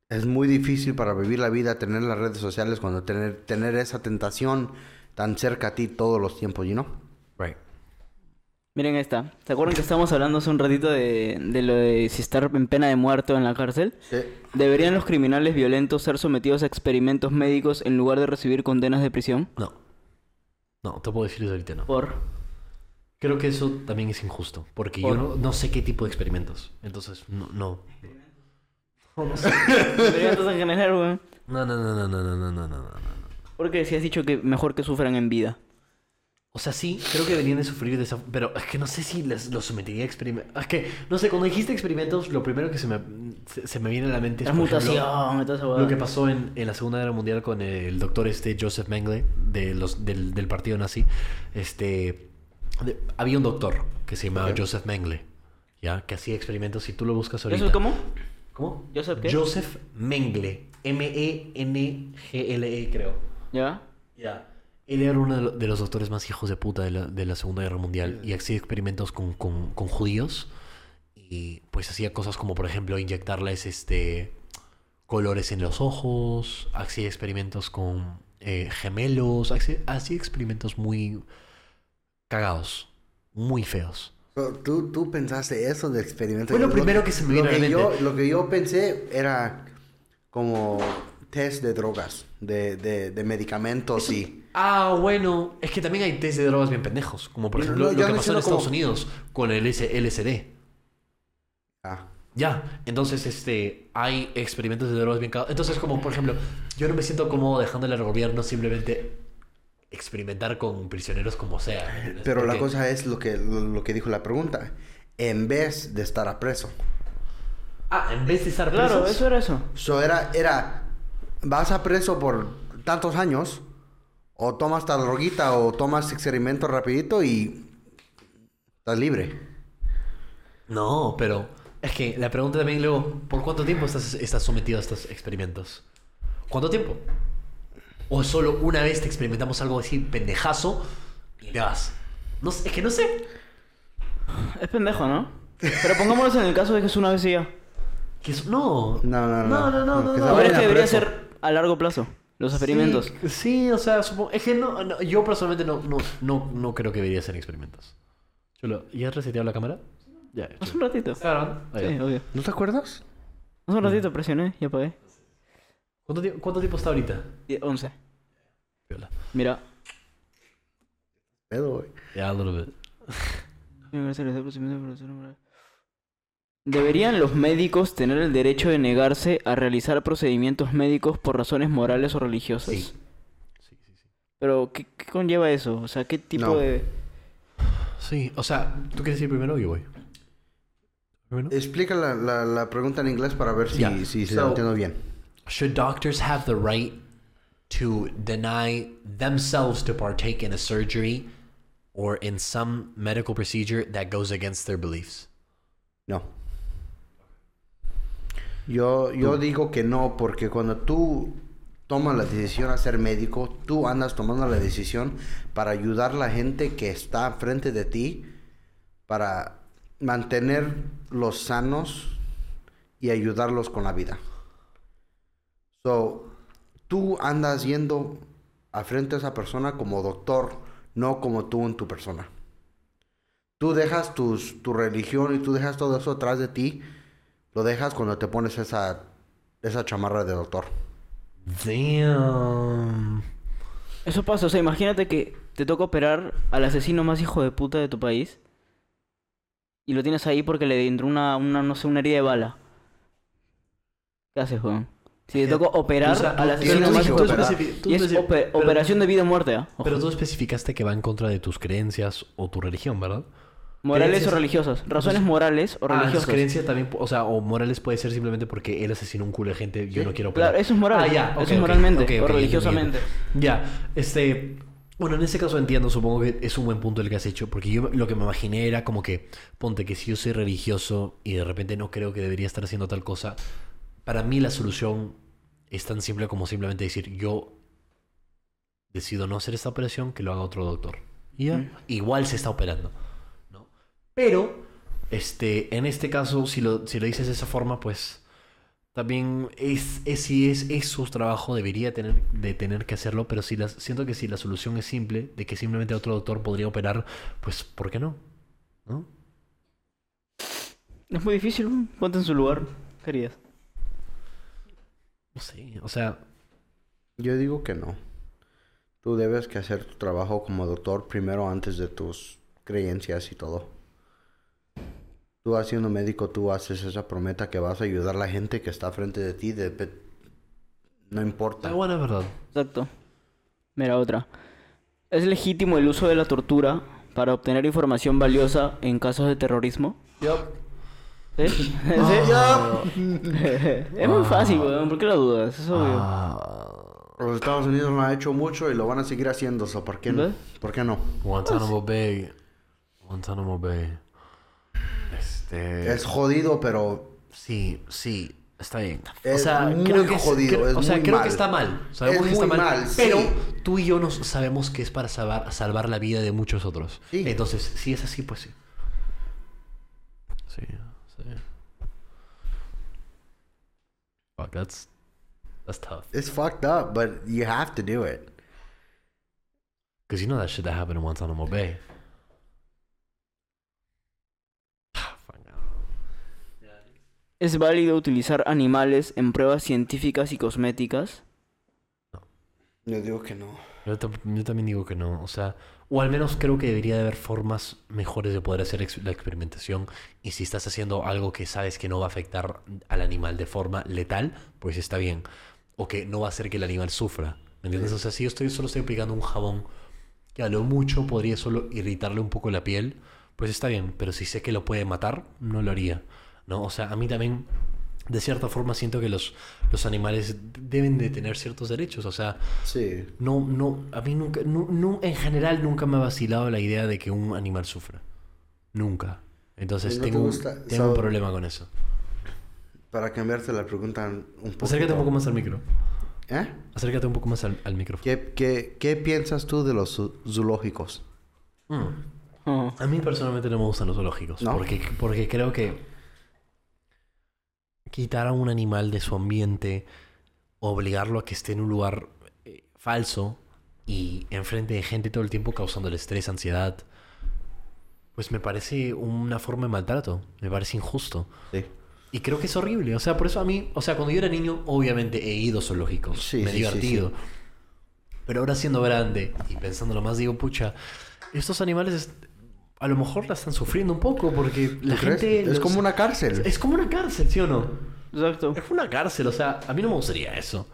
es muy difícil para vivir la vida tener las redes sociales cuando tener, tener esa tentación tan cerca a ti todos los tiempos, ¿you know? Miren esta. ¿Se acuerdan que estábamos hablando hace un ratito de, de lo de si estar en pena de muerte o en la cárcel? Sí. ¿Deberían los criminales violentos ser sometidos a experimentos médicos en lugar de recibir condenas de prisión? No. No, te puedo decir eso ahorita no. Por... Creo que eso también es injusto. Porque yo no, no sé qué tipo de experimentos. Entonces, no. No, no, no sé. Experimentos en general. No, no, no, no, no, no, no, no, no, no. Porque si has dicho que mejor que sufran en vida. O sea, sí, creo que deberían de sufrir de esa... Pero es que no sé si les, los sometería a experimentos. Es que, no sé, cuando dijiste experimentos, lo primero que se me, se, se me viene a la mente es... La ejemplo, mutación, esa Lo que pasó en, en la Segunda Guerra Mundial con el doctor este Joseph Mengele de los, del, del partido nazi. Este, de- había un doctor que se llamaba. Joseph Mengele, ¿ya? Que hacía experimentos. Si tú lo buscas ahorita... ¿Eso es cómo? ¿Cómo? ¿Joseph qué? Joseph Mengele. M-E-N-G-L-E, creo. ¿Ya? Ya. Él era uno de lo- los doctores más hijos de puta de la, de la Segunda Guerra Mundial y hacía experimentos con, con- con judíos y pues hacía cosas como por ejemplo inyectarles este colores en los ojos, hacía experimentos con eh, gemelos, hacía, hacía experimentos muy cagados, muy feos. ¿Tú, tú pensaste eso de experimento. Fue lo primero que se me vino lo a la que yo, mente. Lo que yo pensé era como test de drogas, de, de, de medicamentos y... Ah, bueno, es que también hay test de drogas bien pendejos, como por ejemplo no, lo que pasó en Estados Unidos con el LSD. Ah, Ya, entonces este hay experimentos de drogas bien cagados. Entonces, como por ejemplo, yo no me siento cómodo dejándole al gobierno simplemente experimentar con prisioneros como sea. pero la cosa es lo que, lo, lo que dijo la pregunta. En vez de estar a preso. Ah, en vez de estar Claro, presos- eso era eso. So, era, era, vas a preso por tantos años, o tomas tal droguita, o tomas experimento rapidito y estás libre. No, pero es que la pregunta también luego, ¿por cuánto tiempo estás, estás sometido a estos experimentos? ¿Cuánto tiempo? ¿O solo una vez te experimentamos algo así pendejazo y te vas? No es que no sé. Es pendejo, ¿no? Pero pongámoslo en el caso de que es una vez y ya. Que es- no. No, no, no. No, no, no, no, no. es que debería preso. ser a largo plazo, los experimentos. Sí, sí, o sea, supongo. Es que no, no, yo personalmente no, no, no, no creo que debería ser experimentos. Chulo, ¿ya has reseteado la cámara? Ya, Hace un ratito. Ya. Sí, obvio. ¿No te acuerdas? Hace un ratito presioné y apagué. ¿Cuánto, tie- ¿Cuánto tiempo está ahorita? Die- 11. Viola. Mira. Pedo, güey. Ya, a little bit. ¿Deberían los médicos tener el derecho de negarse a realizar procedimientos médicos por razones morales o religiosas? Sí. Sí, sí, sí. Pero, ¿qué, qué conlleva eso? O sea, ¿qué tipo No. de...? Sí, o sea, ¿tú quieres ir primero o yo voy? ¿Primero? Explica la, la, la pregunta en inglés para ver si, si se So- la entiendo bien. Should doctors have the right to deny themselves to partake in a surgery or in some medical procedure that goes against their beliefs? No. Yo, yo digo que no, porque cuando tú tomas la decisión a ser médico, tú andas tomando la decisión para ayudar a la gente que está frente de ti, para mantenerlos sanos y ayudarlos con la vida. So, tú andas yendo a frente a esa persona como doctor, no como tú en tu persona. Tú dejas tus, tu religión y tú dejas todo eso atrás de ti. Lo dejas cuando te pones esa, esa chamarra de doctor. Damn. Eso pasa, o sea, imagínate que te toca operar al asesino más hijo de puta de tu país y lo tienes ahí porque le entró una, una no sé, una herida de bala. ¿Qué haces, Juan? Si te toca operar O sea, al asesino más hijo de puta. Y es pero- operación de vida o muerte, ¿ah? Ojo. Pero tú especificaste que va en contra de tus creencias o tu religión, ¿verdad? Morales creencias- o religiosas. Razones morales o Ah, religiosas. creencia también, o sea, o morales puede ser simplemente porque él asesinó un culo de gente, yo Sí, no quiero operar. Claro, eso es moral. Ah, ya, eso es moralmente o religiosamente. Ya, este, bueno, en ese caso entiendo, supongo que es un buen punto el que has hecho, porque yo lo que me imaginé era como que, ponte que si yo soy religioso y de repente no creo que debería estar haciendo tal cosa, para mí la solución es tan simple como simplemente decir, yo decido no hacer esta operación, que lo haga otro doctor. Ya, Mm. igual se está operando. Pero, este, en este caso, si lo, si lo dices de esa forma, pues también es, es si es, es su trabajo, debería tener, de tener que hacerlo, pero si las, siento que si la solución es simple, de que simplemente otro doctor podría operar, pues ¿por qué no? ¿No? Es muy difícil, ponte en su lugar, queridas. No sé, o sea, Yo digo que no. Tú debes que hacer tu trabajo como doctor primero antes de tus creencias y todo. Tú haciendo médico, tú haces esa promesa que vas a ayudar a la gente que está frente de ti. de pe- no importa. está buena verdad. Exacto. Mira, otra. ¿Es legítimo el uso de la tortura para obtener información valiosa en casos de terrorismo? ¿Sí? ¿Sí? es muy fácil, weón. ¿Por qué lo dudas? Es obvio. Ah, Los Estados Unidos lo han hecho mucho y lo van a seguir haciendo, so, ¿por qué no? ¿Por qué no? Guantánamo Bay. Guantánamo Bay. Este. Es jodido, pero Sí, sí, está bien. Es muy creo que jodido, creo- es o sea, muy creo mal. que está mal. Sabemos Es que está muy mal. mal, sí. pero tú y yo nos sabemos que es para salvar, salvar la vida de muchos otros. Sí. Entonces, si es así, pues sí. Sí, sí. Fuck, that's that's tough. it's fucked up, but you have to do it. Because you know that shit that happened in Guantanamo Bay. Fuck, no. ¿Es válido utilizar animales en pruebas científicas y cosméticas? Yo digo que no. Yo, tam- yo también digo que no, o sea, o al menos creo que debería de haber formas mejores de poder hacer ex- la experimentación y si estás haciendo algo que sabes que no va a afectar al animal de forma letal, pues está bien, o que no va a hacer que el animal sufra, ¿me entiendes? O sea, si yo estoy, solo estoy aplicando un jabón que a lo mucho podría solo irritarle un poco la piel, pues está bien, pero si sé que lo puede matar, no lo haría, ¿no? O sea, a mí también, de cierta forma, siento que los, los animales deben de tener ciertos derechos, o sea... Sí. No, no, a mí nunca, nu- nu- en general nunca me ha vacilado la idea de que un animal sufra. Nunca. Entonces ¿No te tengo, tengo un problema con eso. Para cambiarte la pregunta un poco. Acércate un poco más al micro. ¿Eh? Acércate un poco más al, al micrófono. ¿Qué, qué, qué piensas tú de los zo- zoológicos? Mm. Oh. A mí personalmente no me gustan los zoológicos. ¿No? Porque, porque creo que quitar a un animal de su ambiente, obligarlo a que esté en un lugar eh, falso y enfrente de gente todo el tiempo causándole estrés, ansiedad, pues me parece una forma de maltrato. Me parece injusto. Sí. Y creo que es horrible. O sea, por eso a mí, o sea, cuando yo era niño, obviamente he ido zoológicos. Sí, me he sí, divertido. Pero ahora siendo grande y pensándolo más, digo, pucha, estos animales es- a lo mejor la están sufriendo un poco porque la gente. Es los- como una cárcel. Es como una cárcel, ¿sí o no? Exacto. Es una cárcel, o sea, a mí no me gustaría eso.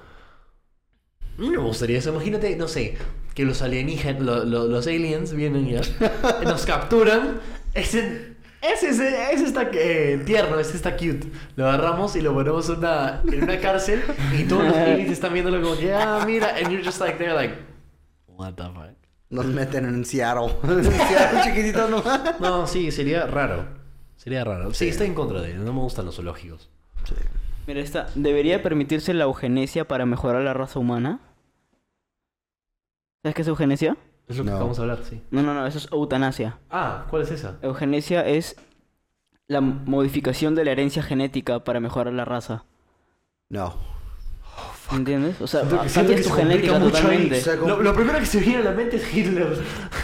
A mí no me gustaría eso. Imagínate, no sé, que los alienígenas, lo- lo- los aliens vienen ya, nos capturan. Ese, ese, ese, ese está eh, tierno, ese está cute. Lo agarramos y lo ponemos en una, en una cárcel y todos los aliens están viéndolo como que, ah, mira, and you're just like, they're like, what the fuck. Nos meten en Seattle. en Seattle chiquitito nomás. No, sí, sería raro. Sería raro. Sí, estoy en contra de él. No me gustan los zoológicos. Mira, esta. ¿Debería permitirse la eugenesia para mejorar la raza humana? ¿Sabes qué es eugenesia? Es lo que No. vamos a hablar, sí. No, no, no, eso es eutanasia. Ah, ¿cuál es esa? Eugenesia es la modificación de la herencia genética para mejorar la raza. No. ¿Entiendes? O sea, Siento que- cambias siento que tu se genética ahí. totalmente. Se Lo, lo primero que se viene a la mente es Hitler.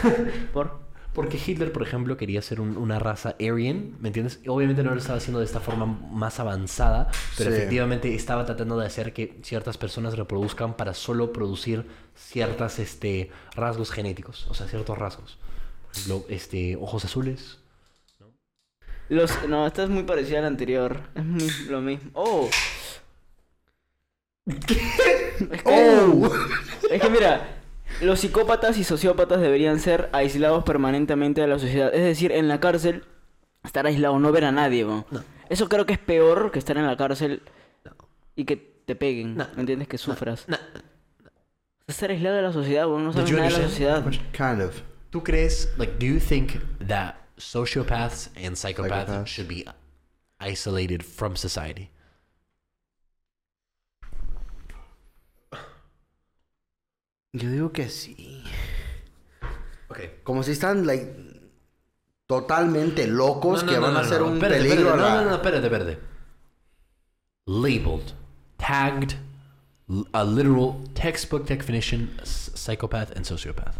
¿Por? Porque Hitler, por ejemplo, quería ser un- una raza Aryan, ¿me entiendes? Obviamente no lo estaba haciendo de esta forma más avanzada, pero Sí. efectivamente estaba tratando de hacer que ciertas personas reproduzcan para solo producir ciertas este, rasgos genéticos, o sea, ciertos rasgos. Por ejemplo, este, ojos azules. Los, no, esta es muy parecida a la anterior. Es muy lo mismo. ¡Oh! Es que, ¡Oh! es que mira, los psicópatas y sociópatas deberían ser aislados permanentemente de la sociedad. Es decir, en la cárcel, estar aislado, no ver a nadie. No. Eso creo que es peor que estar en la cárcel y que te peguen. No, ¿Me entiendes? Que sufras. No. Estar aislado de la sociedad. No Did sabes nada de la sociedad. Kind of. ¿Tú crees, like, do you think that sociopaths and psychopaths Psychopaths. should be isolated from society? Yo digo que sí. Okay. Como si están, like, totalmente locos que van a ser un espérate, peligro espérate, a la... No, no, no, espérate, espérate. Labeled, tagged, a literal textbook definition, psychopath and sociopath.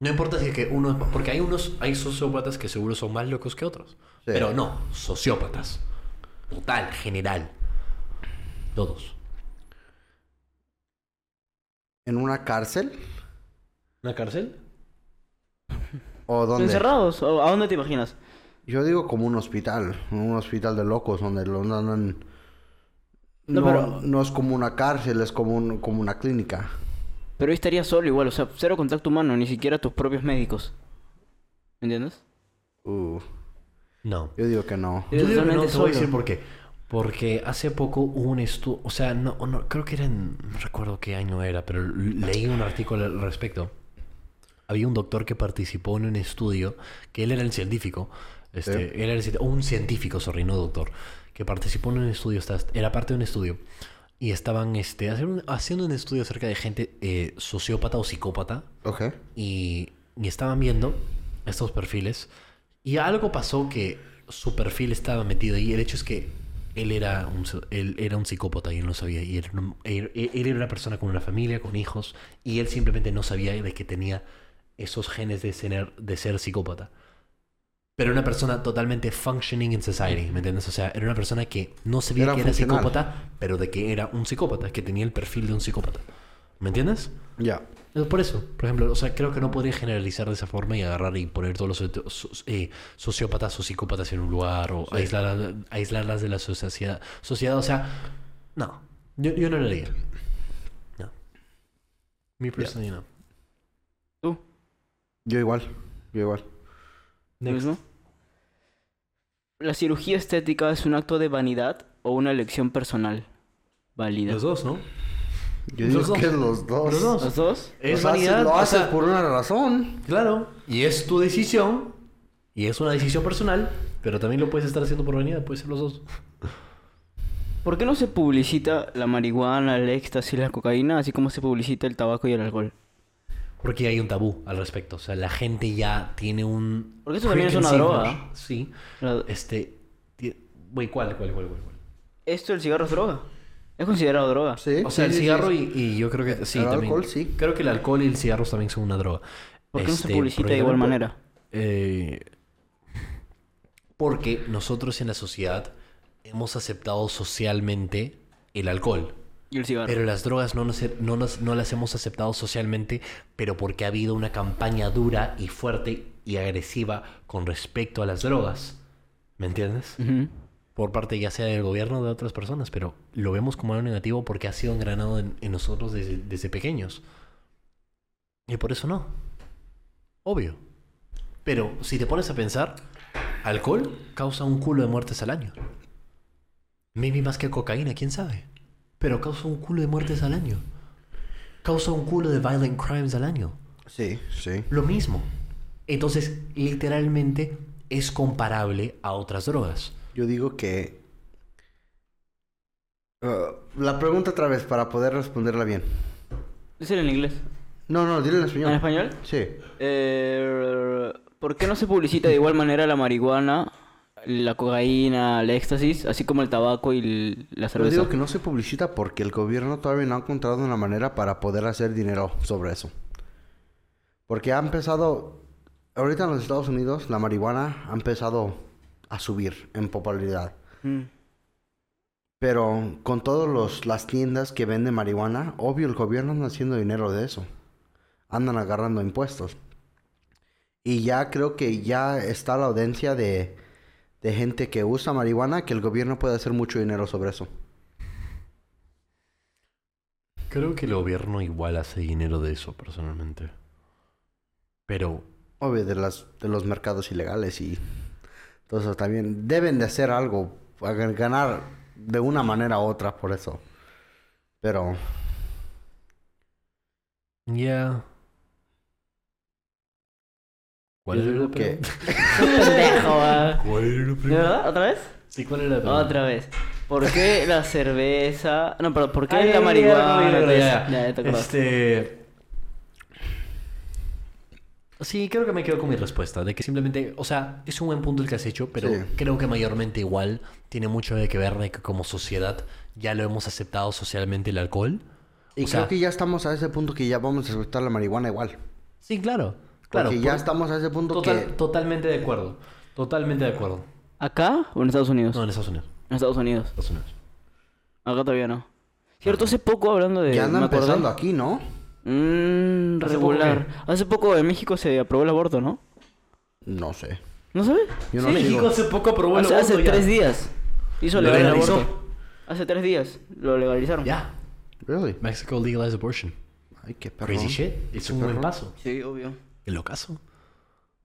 No importa si es que uno, porque hay unos, hay sociópatas que seguro son más locos que otros, Sí. pero no, sociópatas, total, general, todos. ¿En una cárcel? ¿Una cárcel? ¿O dónde? ¿Encerrados? ¿O ¿A dónde te imaginas? Yo digo como un hospital. Un hospital de locos donde lo andan... No, No, pero- no es como una cárcel, es como, un- como una clínica. Pero ahí estaría solo igual, o sea, cero contacto humano, ni siquiera tus propios médicos. ¿Me entiendes? Uh, No. yo digo que no. Yo digo que no, te voy a decir por qué. Porque hace poco hubo un estudio, o sea, no, no, creo que era en, no recuerdo qué año era, pero leí un artículo al respecto. Había un doctor que participó en un estudio, que él era el científico, este, Sí. él era el un científico, sorry, no doctor, que participó en un estudio, está- era parte de un estudio, y estaban este, haciendo, haciendo un estudio acerca de gente eh, sociópata o psicópata, Ok. y, y estaban viendo estos perfiles y algo pasó que su perfil estaba metido ahí. El hecho es que él era un, él era un psicópata y él no sabía. Y él, no- él- él era una persona con una familia, con hijos, y él simplemente no sabía de que tenía esos genes de ser, de ser psicópata. Pero era una persona totalmente functioning in society, ¿me entiendes? O sea, era una persona que no sabía Era que era psicópata, pero de que era un psicópata, que tenía el perfil de un psicópata. ¿Me entiendes? Ya. Eh, Por eso, por ejemplo, o sea, creo que no podría generalizar de esa forma y agarrar y poner todos los so- eh, sociópatas o psicópatas en un lugar o aislar- aislarlas de la sociedad. sociedad. O sea, no, yo, yo no lo haría. No. Mi personalidad no. ¿Tú? Yo igual. Yo igual. ¿Lo Next. mismo? ¿La cirugía estética es un acto de vanidad o una elección personal? Válida. Los dos, ¿no? Yo Los digo dos. que los dos. Los dos. ¿Los dos? Es O sea, si vanidad. lo o haces sea, por una razón. Claro. Y es tu decisión. Y es una decisión personal. Pero también lo puedes estar haciendo por vanidad. Puede ser los dos. ¿Por qué no se publicita la marihuana, el éxtasis, la cocaína, así como se publicita el tabaco y el alcohol? Porque hay un tabú al respecto. O sea, la gente ya tiene un. Porque eso también es una droga. Sí. La- Este. Güey, ¿cuál, cuál, cuál, cuál? cuál? ¿Esto, el cigarro es droga? ¿Es considerado droga? Sí. O sea, sí, el cigarro sí. Y, y yo creo que sí. El también. alcohol, sí. Creo que el alcohol y el cigarro también son una droga. ¿Por qué no se Este, publicita de igual manera? eh, porque nosotros en la sociedad hemos aceptado socialmente el alcohol. Y el cigarro. Pero las drogas no, nos- no, nos- no las hemos aceptado socialmente, pero porque ha habido una campaña dura y fuerte y agresiva con respecto a las drogas. ¿Me entiendes? Ujú. Por parte ya sea del gobierno o de otras personas, pero lo vemos como algo negativo porque ha sido engranado en, en nosotros desde, desde pequeños. Y por eso no. Obvio. Pero si te pones a pensar, alcohol causa un culo de muertes al año. Maybe más que cocaína, quién sabe. Pero causa un culo de muertes al año. Causa un culo de violent crimes al año. Sí, sí. Lo mismo. Entonces, literalmente es comparable a otras drogas. Yo digo que... Uh, la pregunta otra vez para poder responderla bien. Díselo en inglés. No, no, dile en español. ¿En español? Sí. Eh, ¿Por qué no se publicita de igual manera la marihuana, la cocaína, el éxtasis, así como el tabaco y el- la Yo cerveza? digo que no se publicita porque el gobierno todavía no ha encontrado una manera para poder hacer dinero sobre eso. Porque ha empezado, ahorita en los Estados Unidos, la marihuana ha empezado a subir en popularidad. Mm. Pero con todas las tiendas que venden marihuana, obvio el gobierno anda haciendo dinero de eso. Andan agarrando impuestos. Y ya creo que ya está la audiencia de, de gente que usa marihuana que el gobierno puede hacer mucho dinero sobre eso. Creo que el gobierno igual hace dinero de eso, personalmente. Pero Obvio, de, las, de los mercados ilegales y eso también. Deben de hacer algo, ganar de una manera u otra por eso. Pero Ya. ¿Cuál Yo era digo la que- pregunta? ¿Cuál era la ¿De pregunta? verdad? ¿Otra vez? Sí, ¿cuál era la pregunta? Otra vez. ¿Por qué la cerveza? No, pero ¿por qué Ay, la ya, marihuana? ya, ya, ya, Ya, ya. ya. Sí, creo que me quedo con mi respuesta. De que simplemente, o sea, es un buen punto el que has hecho, pero Sí. creo que mayormente igual tiene mucho de que ver de que como sociedad ya lo hemos aceptado socialmente el alcohol. y O creo sea- que ya estamos a ese punto que ya vamos a aceptar la marihuana igual. Sí, claro. Claro. Porque ya estamos a ese punto total- que... Totalmente de acuerdo. Totalmente de acuerdo. ¿Acá o en Estados Unidos? No, en Estados Unidos. En Estados Unidos. Estados Unidos. Acá todavía no. Cierto, hace poco hablando de... Ya anda me acordé. empezando aquí, ¿no? Mm, ¿Hace poco regular. Hace poco en México se aprobó el aborto, ¿no? No sé. ¿No sabes? Yo no Sí. México hace poco aprobó el Hace, hace aborto ya. tres días. Hizo ¿Lo legal el aborto. Hace tres días lo legalizaron. Ya. Really? Mexico legalized abortion. Ay, qué perro. Crazy shit. Es un buen paso. Sí, obvio. El locazo.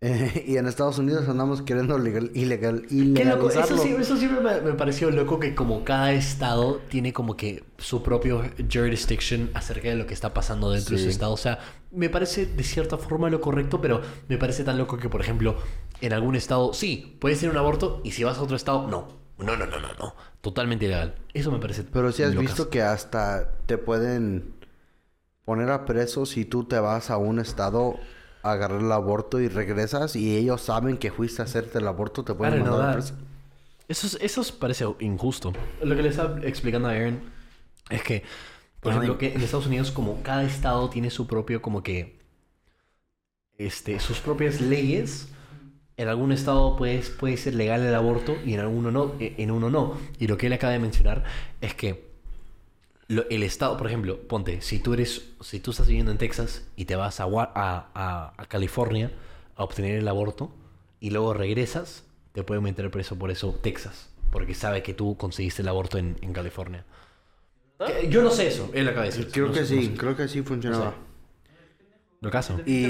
Eh, y en Estados Unidos andamos queriendo legal, ilegal, loco. Eso, ilegalizarlo. sí- eso siempre me, me pareció loco que como cada estado tiene como que su propio jurisdiction acerca de lo que está pasando dentro de su estado. O sea, me parece de cierta forma lo correcto, pero me parece tan loco que, por ejemplo, en algún estado sí, puedes tener un aborto y si vas a otro estado, no. No, no, no, no, no. Totalmente ilegal. Eso me parece Pero si has visto que hasta te pueden poner a preso si tú te vas a un estado agarrar el aborto y regresas y ellos saben que fuiste a hacerte el aborto, te pueden mandar a preso. Eso, es- eso es- parece injusto. Lo que le estaba explicando a Aaron es que, por ejemplo, que en Estados Unidos como cada estado tiene su propio como que este sus propias leyes. En algún estado puede, puede ser legal el aborto y en alguno no, e- en uno no. Y lo que él acaba de mencionar es que lo- el estado, por ejemplo, ponte, si tú eres, si tú estás viviendo en Texas y te vas a, a, a- a California a obtener el aborto y luego regresas, te pueden meter preso por eso Texas, porque sabe que tú conseguiste el aborto en, en California. Que- Yo no sé eso, él acaba de decir. Creo No que sé, no sí, sé. creo que sí funcionaba. Lo caso. Y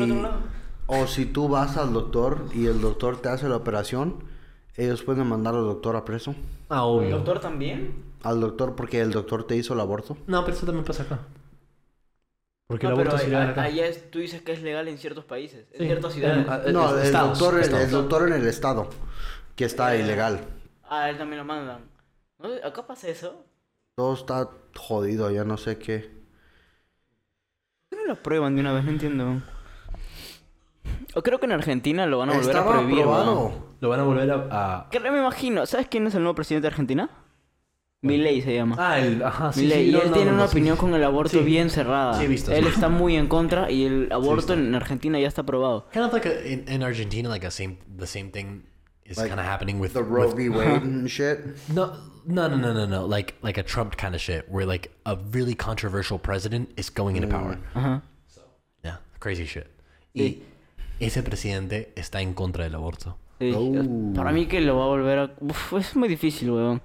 o si tú vas al doctor y el doctor te hace la operación, ellos pueden mandar al doctor a preso. Ah, obvio. ¿Doctor también? Al doctor porque el doctor te hizo el aborto. No, pero eso también pasa acá. Porque No, el pero aborto acá. allá es- tú dices que es legal en ciertos países, en Sí. ciertas ciudades. En- No, el estados, doctor, estados. el doctor en el estado que está Eh. ilegal. Ah, él también lo mandan. ¿No? ¿Acá pasa eso? Todo está jodido, ya no sé qué. ¿Por qué no lo prueban de una vez? No entiendo. O creo que en Argentina lo van a volver Estaba a prohibir. aprobado. ¿no? Lo van a volver a... a- Que me imagino. ¿Sabes quién es el nuevo presidente de Argentina? Milei se llama. Ah, el... Ajá, sí, Milei, sí, y no, él no, tiene no, una no, sí. opinión con el aborto Sí. bien cerrada. Sí, he visto, él sí. está muy en contra y el aborto en Argentina ya está aprobado. Kind of like a, in, in Argentina, like a same, the same thing is Like kind of happening with The Roe with- v. Wade and shit. No, no, no, no, no, no. Like like a Trump kind of shit, where like a really controversial president is going into power. Ajá. Yeah, crazy shit. Y ese presidente está en contra del aborto. Oh. Para mí que lo va a volver a... Uf, es muy difícil, weón.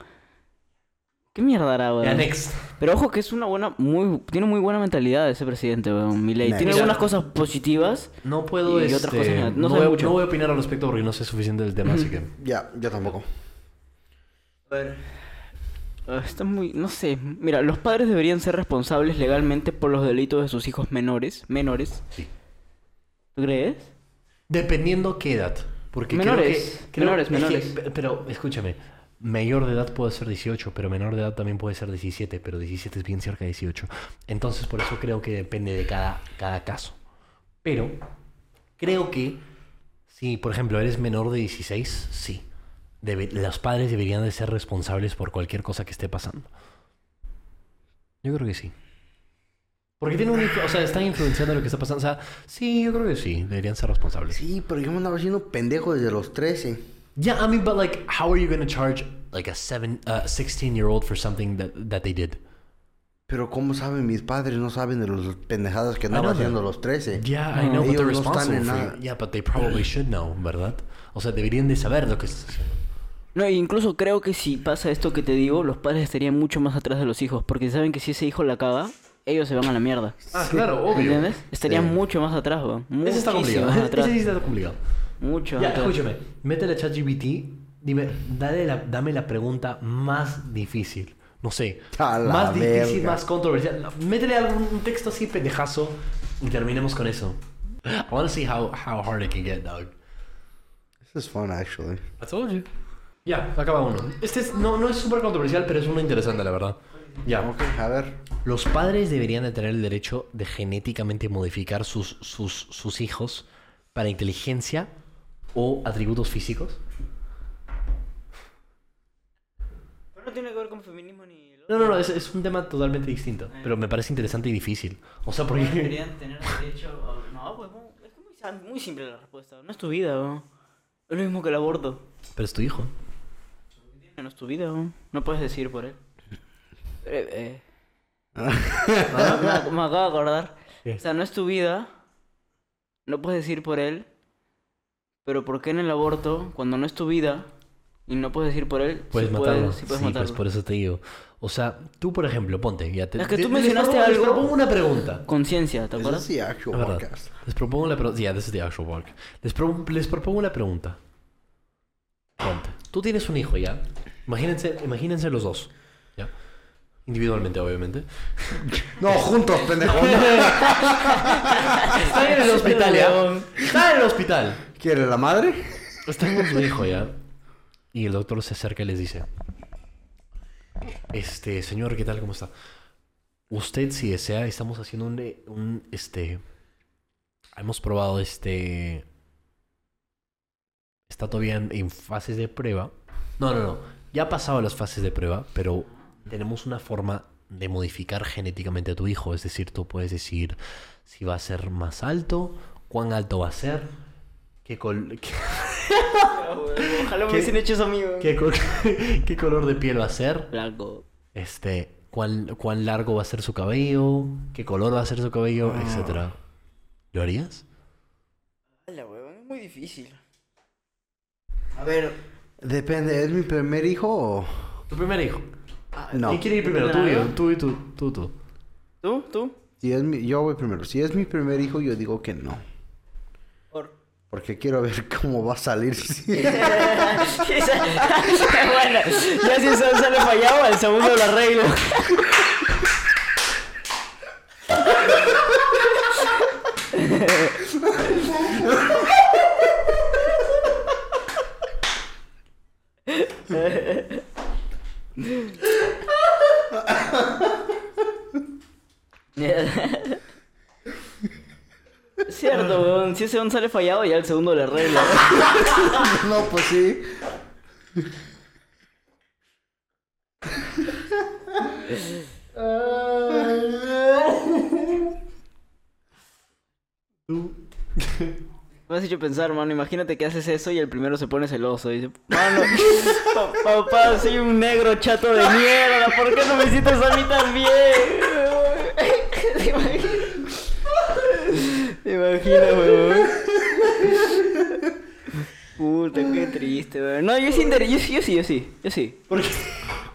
¿Qué mierda hará, weón? Yeah, next. Pero ojo que es una buena, muy, tiene muy buena mentalidad ese presidente, weón, Milei. Next. Tiene Mira. algunas cosas positivas. No puedo, Y este, otras cosas negativas. No voy, a- mucho. no voy a opinar al respecto porque no sé suficiente del tema, así que... Ya, yo tampoco. A ver. Ah, Está muy, no sé. Mira, los padres deberían ser responsables legalmente por los delitos de sus hijos menores, menores. Sí. ¿Tú crees? Dependiendo qué edad. Porque Menores, creo que... menores, que- menores. pe- pero, escúchame. Mayor de edad puede ser 18, pero menor de edad también puede ser 17, pero 17 es bien cerca de 18. Entonces, por eso creo que depende de cada, cada caso. Pero, creo que si, por ejemplo, eres menor de 16, sí. Debe- los padres deberían de ser responsables por cualquier cosa que esté pasando. Yo creo que sí. Porque tienen un o sea, están influenciando lo que está pasando. O sea, sí, yo creo que sí, deberían ser responsables. Sí, pero yo me andaba haciendo pendejo desde los 13. Yeah, I mean, but like, how are you going to charge like a seven, uh, 16 year old for something that, that they did? Pero ¿cómo saben mis padres? No saben de los pendejadas que know andaba that. haciendo los 13. Yeah, I No, know, but they're están responsible en for nada. you. Yeah, but they probably should know, ¿verdad? O sea, deberían de saber lo que es. No, e incluso creo que si pasa esto que te digo, los padres estarían mucho más atrás de los hijos. Porque saben que si ese hijo la caga, ellos se van a la mierda. Ah, claro, ¿Entiendes? Estarían Sí. mucho más atrás, weón. Ese está complicado. más Ese atrás. sí está complicado. Mucho más Ya, atrás. escúchame. Métele a ChatGPT. Dime, dale la, dame la pregunta más difícil. No sé. A la más difícil, verga. más controversial. Métele algún texto así pendejazo y terminemos con eso. I want to see how, how hard it can get, dog. This is fun, actually. I told you. Ya, acaba uno. Este es- no, no es súper controversial, pero es uno interesante, la verdad. Ya. Ok, a ver. Los padres deberían de tener el derecho de genéticamente modificar sus, sus, sus hijos para inteligencia o atributos físicos. Pero no tiene que ver con feminismo ni... No, no, no, es, es un tema totalmente distinto. Pero me parece interesante y difícil. O sea, porque... Deberían tener derecho a... No, pues es muy, simple la respuesta. No es tu vida, weón. Es lo mismo que el aborto. Pero es tu hijo. No es tu vida, weón. No puedes decidir por él. Eh, eh. Ah. me, me acabo de acordar. ¿Qué? O sea, no es tu vida. No puedes decidir por él. Pero ¿por qué en el aborto, cuando no es tu vida, y no puedes decir por él, Puedes sí matarlo. puedes, sí puedes sí, matarlo. pues por eso te digo. O sea, tú, por ejemplo, ponte. Ya te, Es que tú les mencionaste propongo- les algo- propongo una pregunta. Conciencia, ¿te acuerdas? sí, actual Es verdad. podcast. Les propongo la pregunta. Yeah, this is the actual work. Les, pro- les propongo una pregunta. Ponte. Tú tienes un hijo, ¿ya? Imagínense, imagínense los dos. Individualmente, obviamente. No, juntos, pendejo. Está en el hospital, ¿ya? Está en el hospital. ¿Quiere la madre? Está con su hijo, ¿ya? Y el doctor se acerca y les dice: Este, señor, ¿qué tal? ¿Cómo está? Usted, si desea, estamos haciendo un, un este. Hemos probado este. Está todavía en, en fases de prueba. No, no, no. Ya ha pasado las fases de prueba, pero tenemos una forma de modificar genéticamente a tu hijo. Es decir, tú puedes decir si va a ser más alto, cuán alto va a ser, qué, col- qué- Ojalá me ¿Qué? hubiesen hecho eso amigo. qué, col- qué color de piel va a ser, Blanco. este, cuán, cuán largo va a ser su cabello, qué color va a ser su cabello, Ah. etcétera. ¿Lo harías? La huevón, es muy difícil. A ver, depende, ¿es mi primer hijo o...? Tu primer hijo. No. ¿Quién quiere ir primero? Tú y yo. Tú y tú. Tú, tú. ¿Tú? ¿Tú? Si es mi... Yo voy primero. Si es mi primer hijo, yo digo que no. Por... Porque quiero ver cómo va a salir. bueno, ya si eso sale fallado, el segundo lo arreglo. Cierto, weón. Si ese segundo sale fallado, ya el segundo le arregla. no, pues sí. Me has hecho pensar, mano. Imagínate que haces eso y el primero se pone celoso. Y dice, mano, pa- papá, soy un negro chato de mierda. ¿Por qué no me hiciste a mí también? ¿Te imaginas? ¿Te imaginas, weón? Puta, qué triste, weón. No, yo sí, inter- yo sí, yo sí, yo sí. Yo sí. ¿Por qué?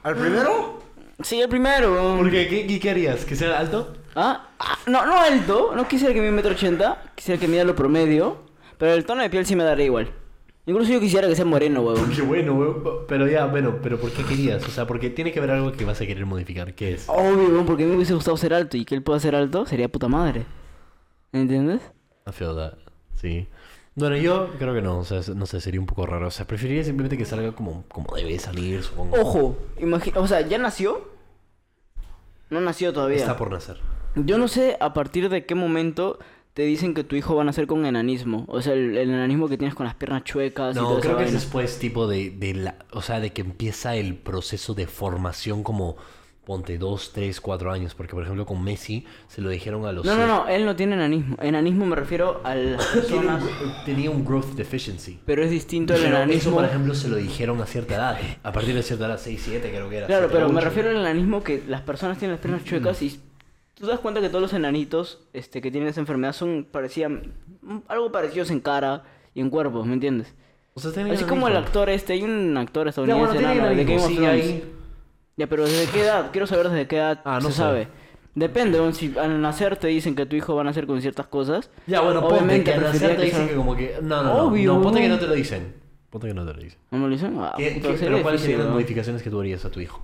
¿Al primero? Sí, el primero, weón. ¿Por qué? ¿Qué, harías? ¿Que sea alto? ¿Ah? ah, No, no alto. No quisiera que mida un metro ochenta. Quisiera que mida lo promedio. Pero el tono de piel sí me daría igual. Incluso yo quisiera que sea moreno, weón. Qué bueno, weón. Pero ya, bueno, pero ¿por qué querías? O sea, porque tiene que haber algo que vas a querer modificar. ¿Qué es? Obvio, weón, porque a mí me hubiese gustado ser alto y que él pueda ser alto sería puta madre. ¿Entiendes? I feel that. Sí. Bueno, yo creo que no. O sea, no sé, sería un poco raro. O sea, preferiría simplemente que salga como, como debe salir, supongo. Ojo, imagina, o sea, ¿ya nació? No nació todavía. Está por nacer. Yo no sé a partir de qué momento te dicen que tu hijo va a nacer con enanismo. O sea, el, el enanismo que tienes con las piernas chuecas y No, esa creo que es después tipo de, de la... O sea, de que empieza el proceso de formación como... Ponte dos, tres, cuatro años. Porque, por ejemplo, con Messi se lo dijeron a los... No, no, no, él no tiene enanismo. Enanismo me refiero a las personas... tenía un growth deficiency. Pero es distinto el Pero eso, enanismo... por ejemplo, se lo dijeron a cierta edad. A partir de cierta edad, 6, 7 creo que era. Claro, 7, pero me 8. refiero al enanismo que las personas tienen las piernas chuecas y tú te das cuenta que todos los enanitos este, que tienen esa enfermedad son parecían mm, algo parecidos en cara y en cuerpo, ¿me entiendes? O sea, tenía Así como el enanismo. actor este, hay un actor estadounidense bueno, tiene enano, de Game enanismo, of Thrones. Ya, pero ¿desde qué edad? Quiero saber desde qué edad Ah, no se sé. sabe. Depende, ¿no? si al nacer te dicen que tu hijo va a nacer con ciertas cosas. Ya, bueno, ponte Obviamente que al nacer te dicen sea- que como que... No, no, no. Obvio. No, ponte que no te lo dicen. Ponte que no te lo dicen. ¿No me lo dicen? Ah, ¿Qué- puta, qué- sería pero cuáles difícil, serían las ¿no? modificaciones que tú harías a tu hijo?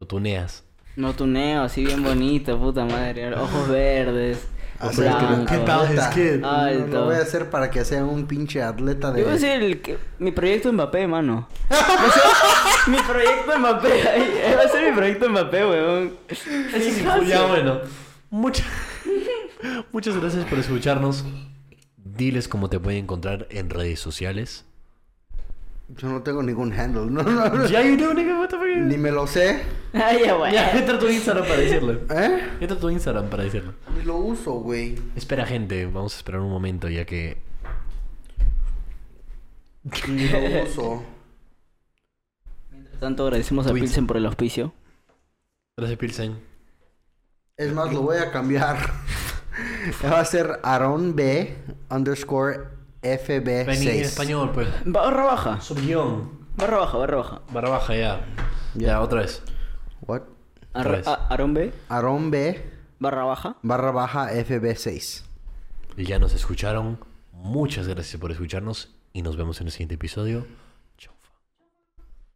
Lo tuneas. No tuneo, así bien bonito, puta madre. Ojos verdes. Así blanco. que, ¿Qué tal? atleta. Es que- No, Alto. Lo voy a hacer para que sea un pinche atleta de... Yo voy a ser el que... mi proyecto Mbappé, mano. Va a ser mi proyecto Mbappé. ahí, Va a ser mi proyecto Mbappé, weón. Fijazo. Ya, bueno. Muchas... Muchas gracias por escucharnos. Diles cómo te pueden encontrar en redes sociales. Yo no tengo ningún handle. No, no, no. Ya, you do, nigga, what the fuck? Ni me lo sé. Ay, ya, weón. Ya, entra tu Instagram para decirlo. ¿Eh? Entra tu Instagram para decirlo. Ni lo uso, güey. Espera, gente. Vamos a esperar un momento ya que... Ni lo uso. Tanto, agradecemos a Tweets. Pilsen por el auspicio. Gracias, Pilsen. Es más, lo voy a cambiar. Va a ser Aaron B underscore FB6. Vení en español, pues. Barra baja. Subguión. Barra baja, barra baja. Barra baja, ya. Ya, otra vez. What? Ar- vez. a- Aarón B. Aarón B Barra baja. barra baja FB6. Y ya nos escucharon. Muchas gracias por escucharnos y nos vemos en el siguiente episodio.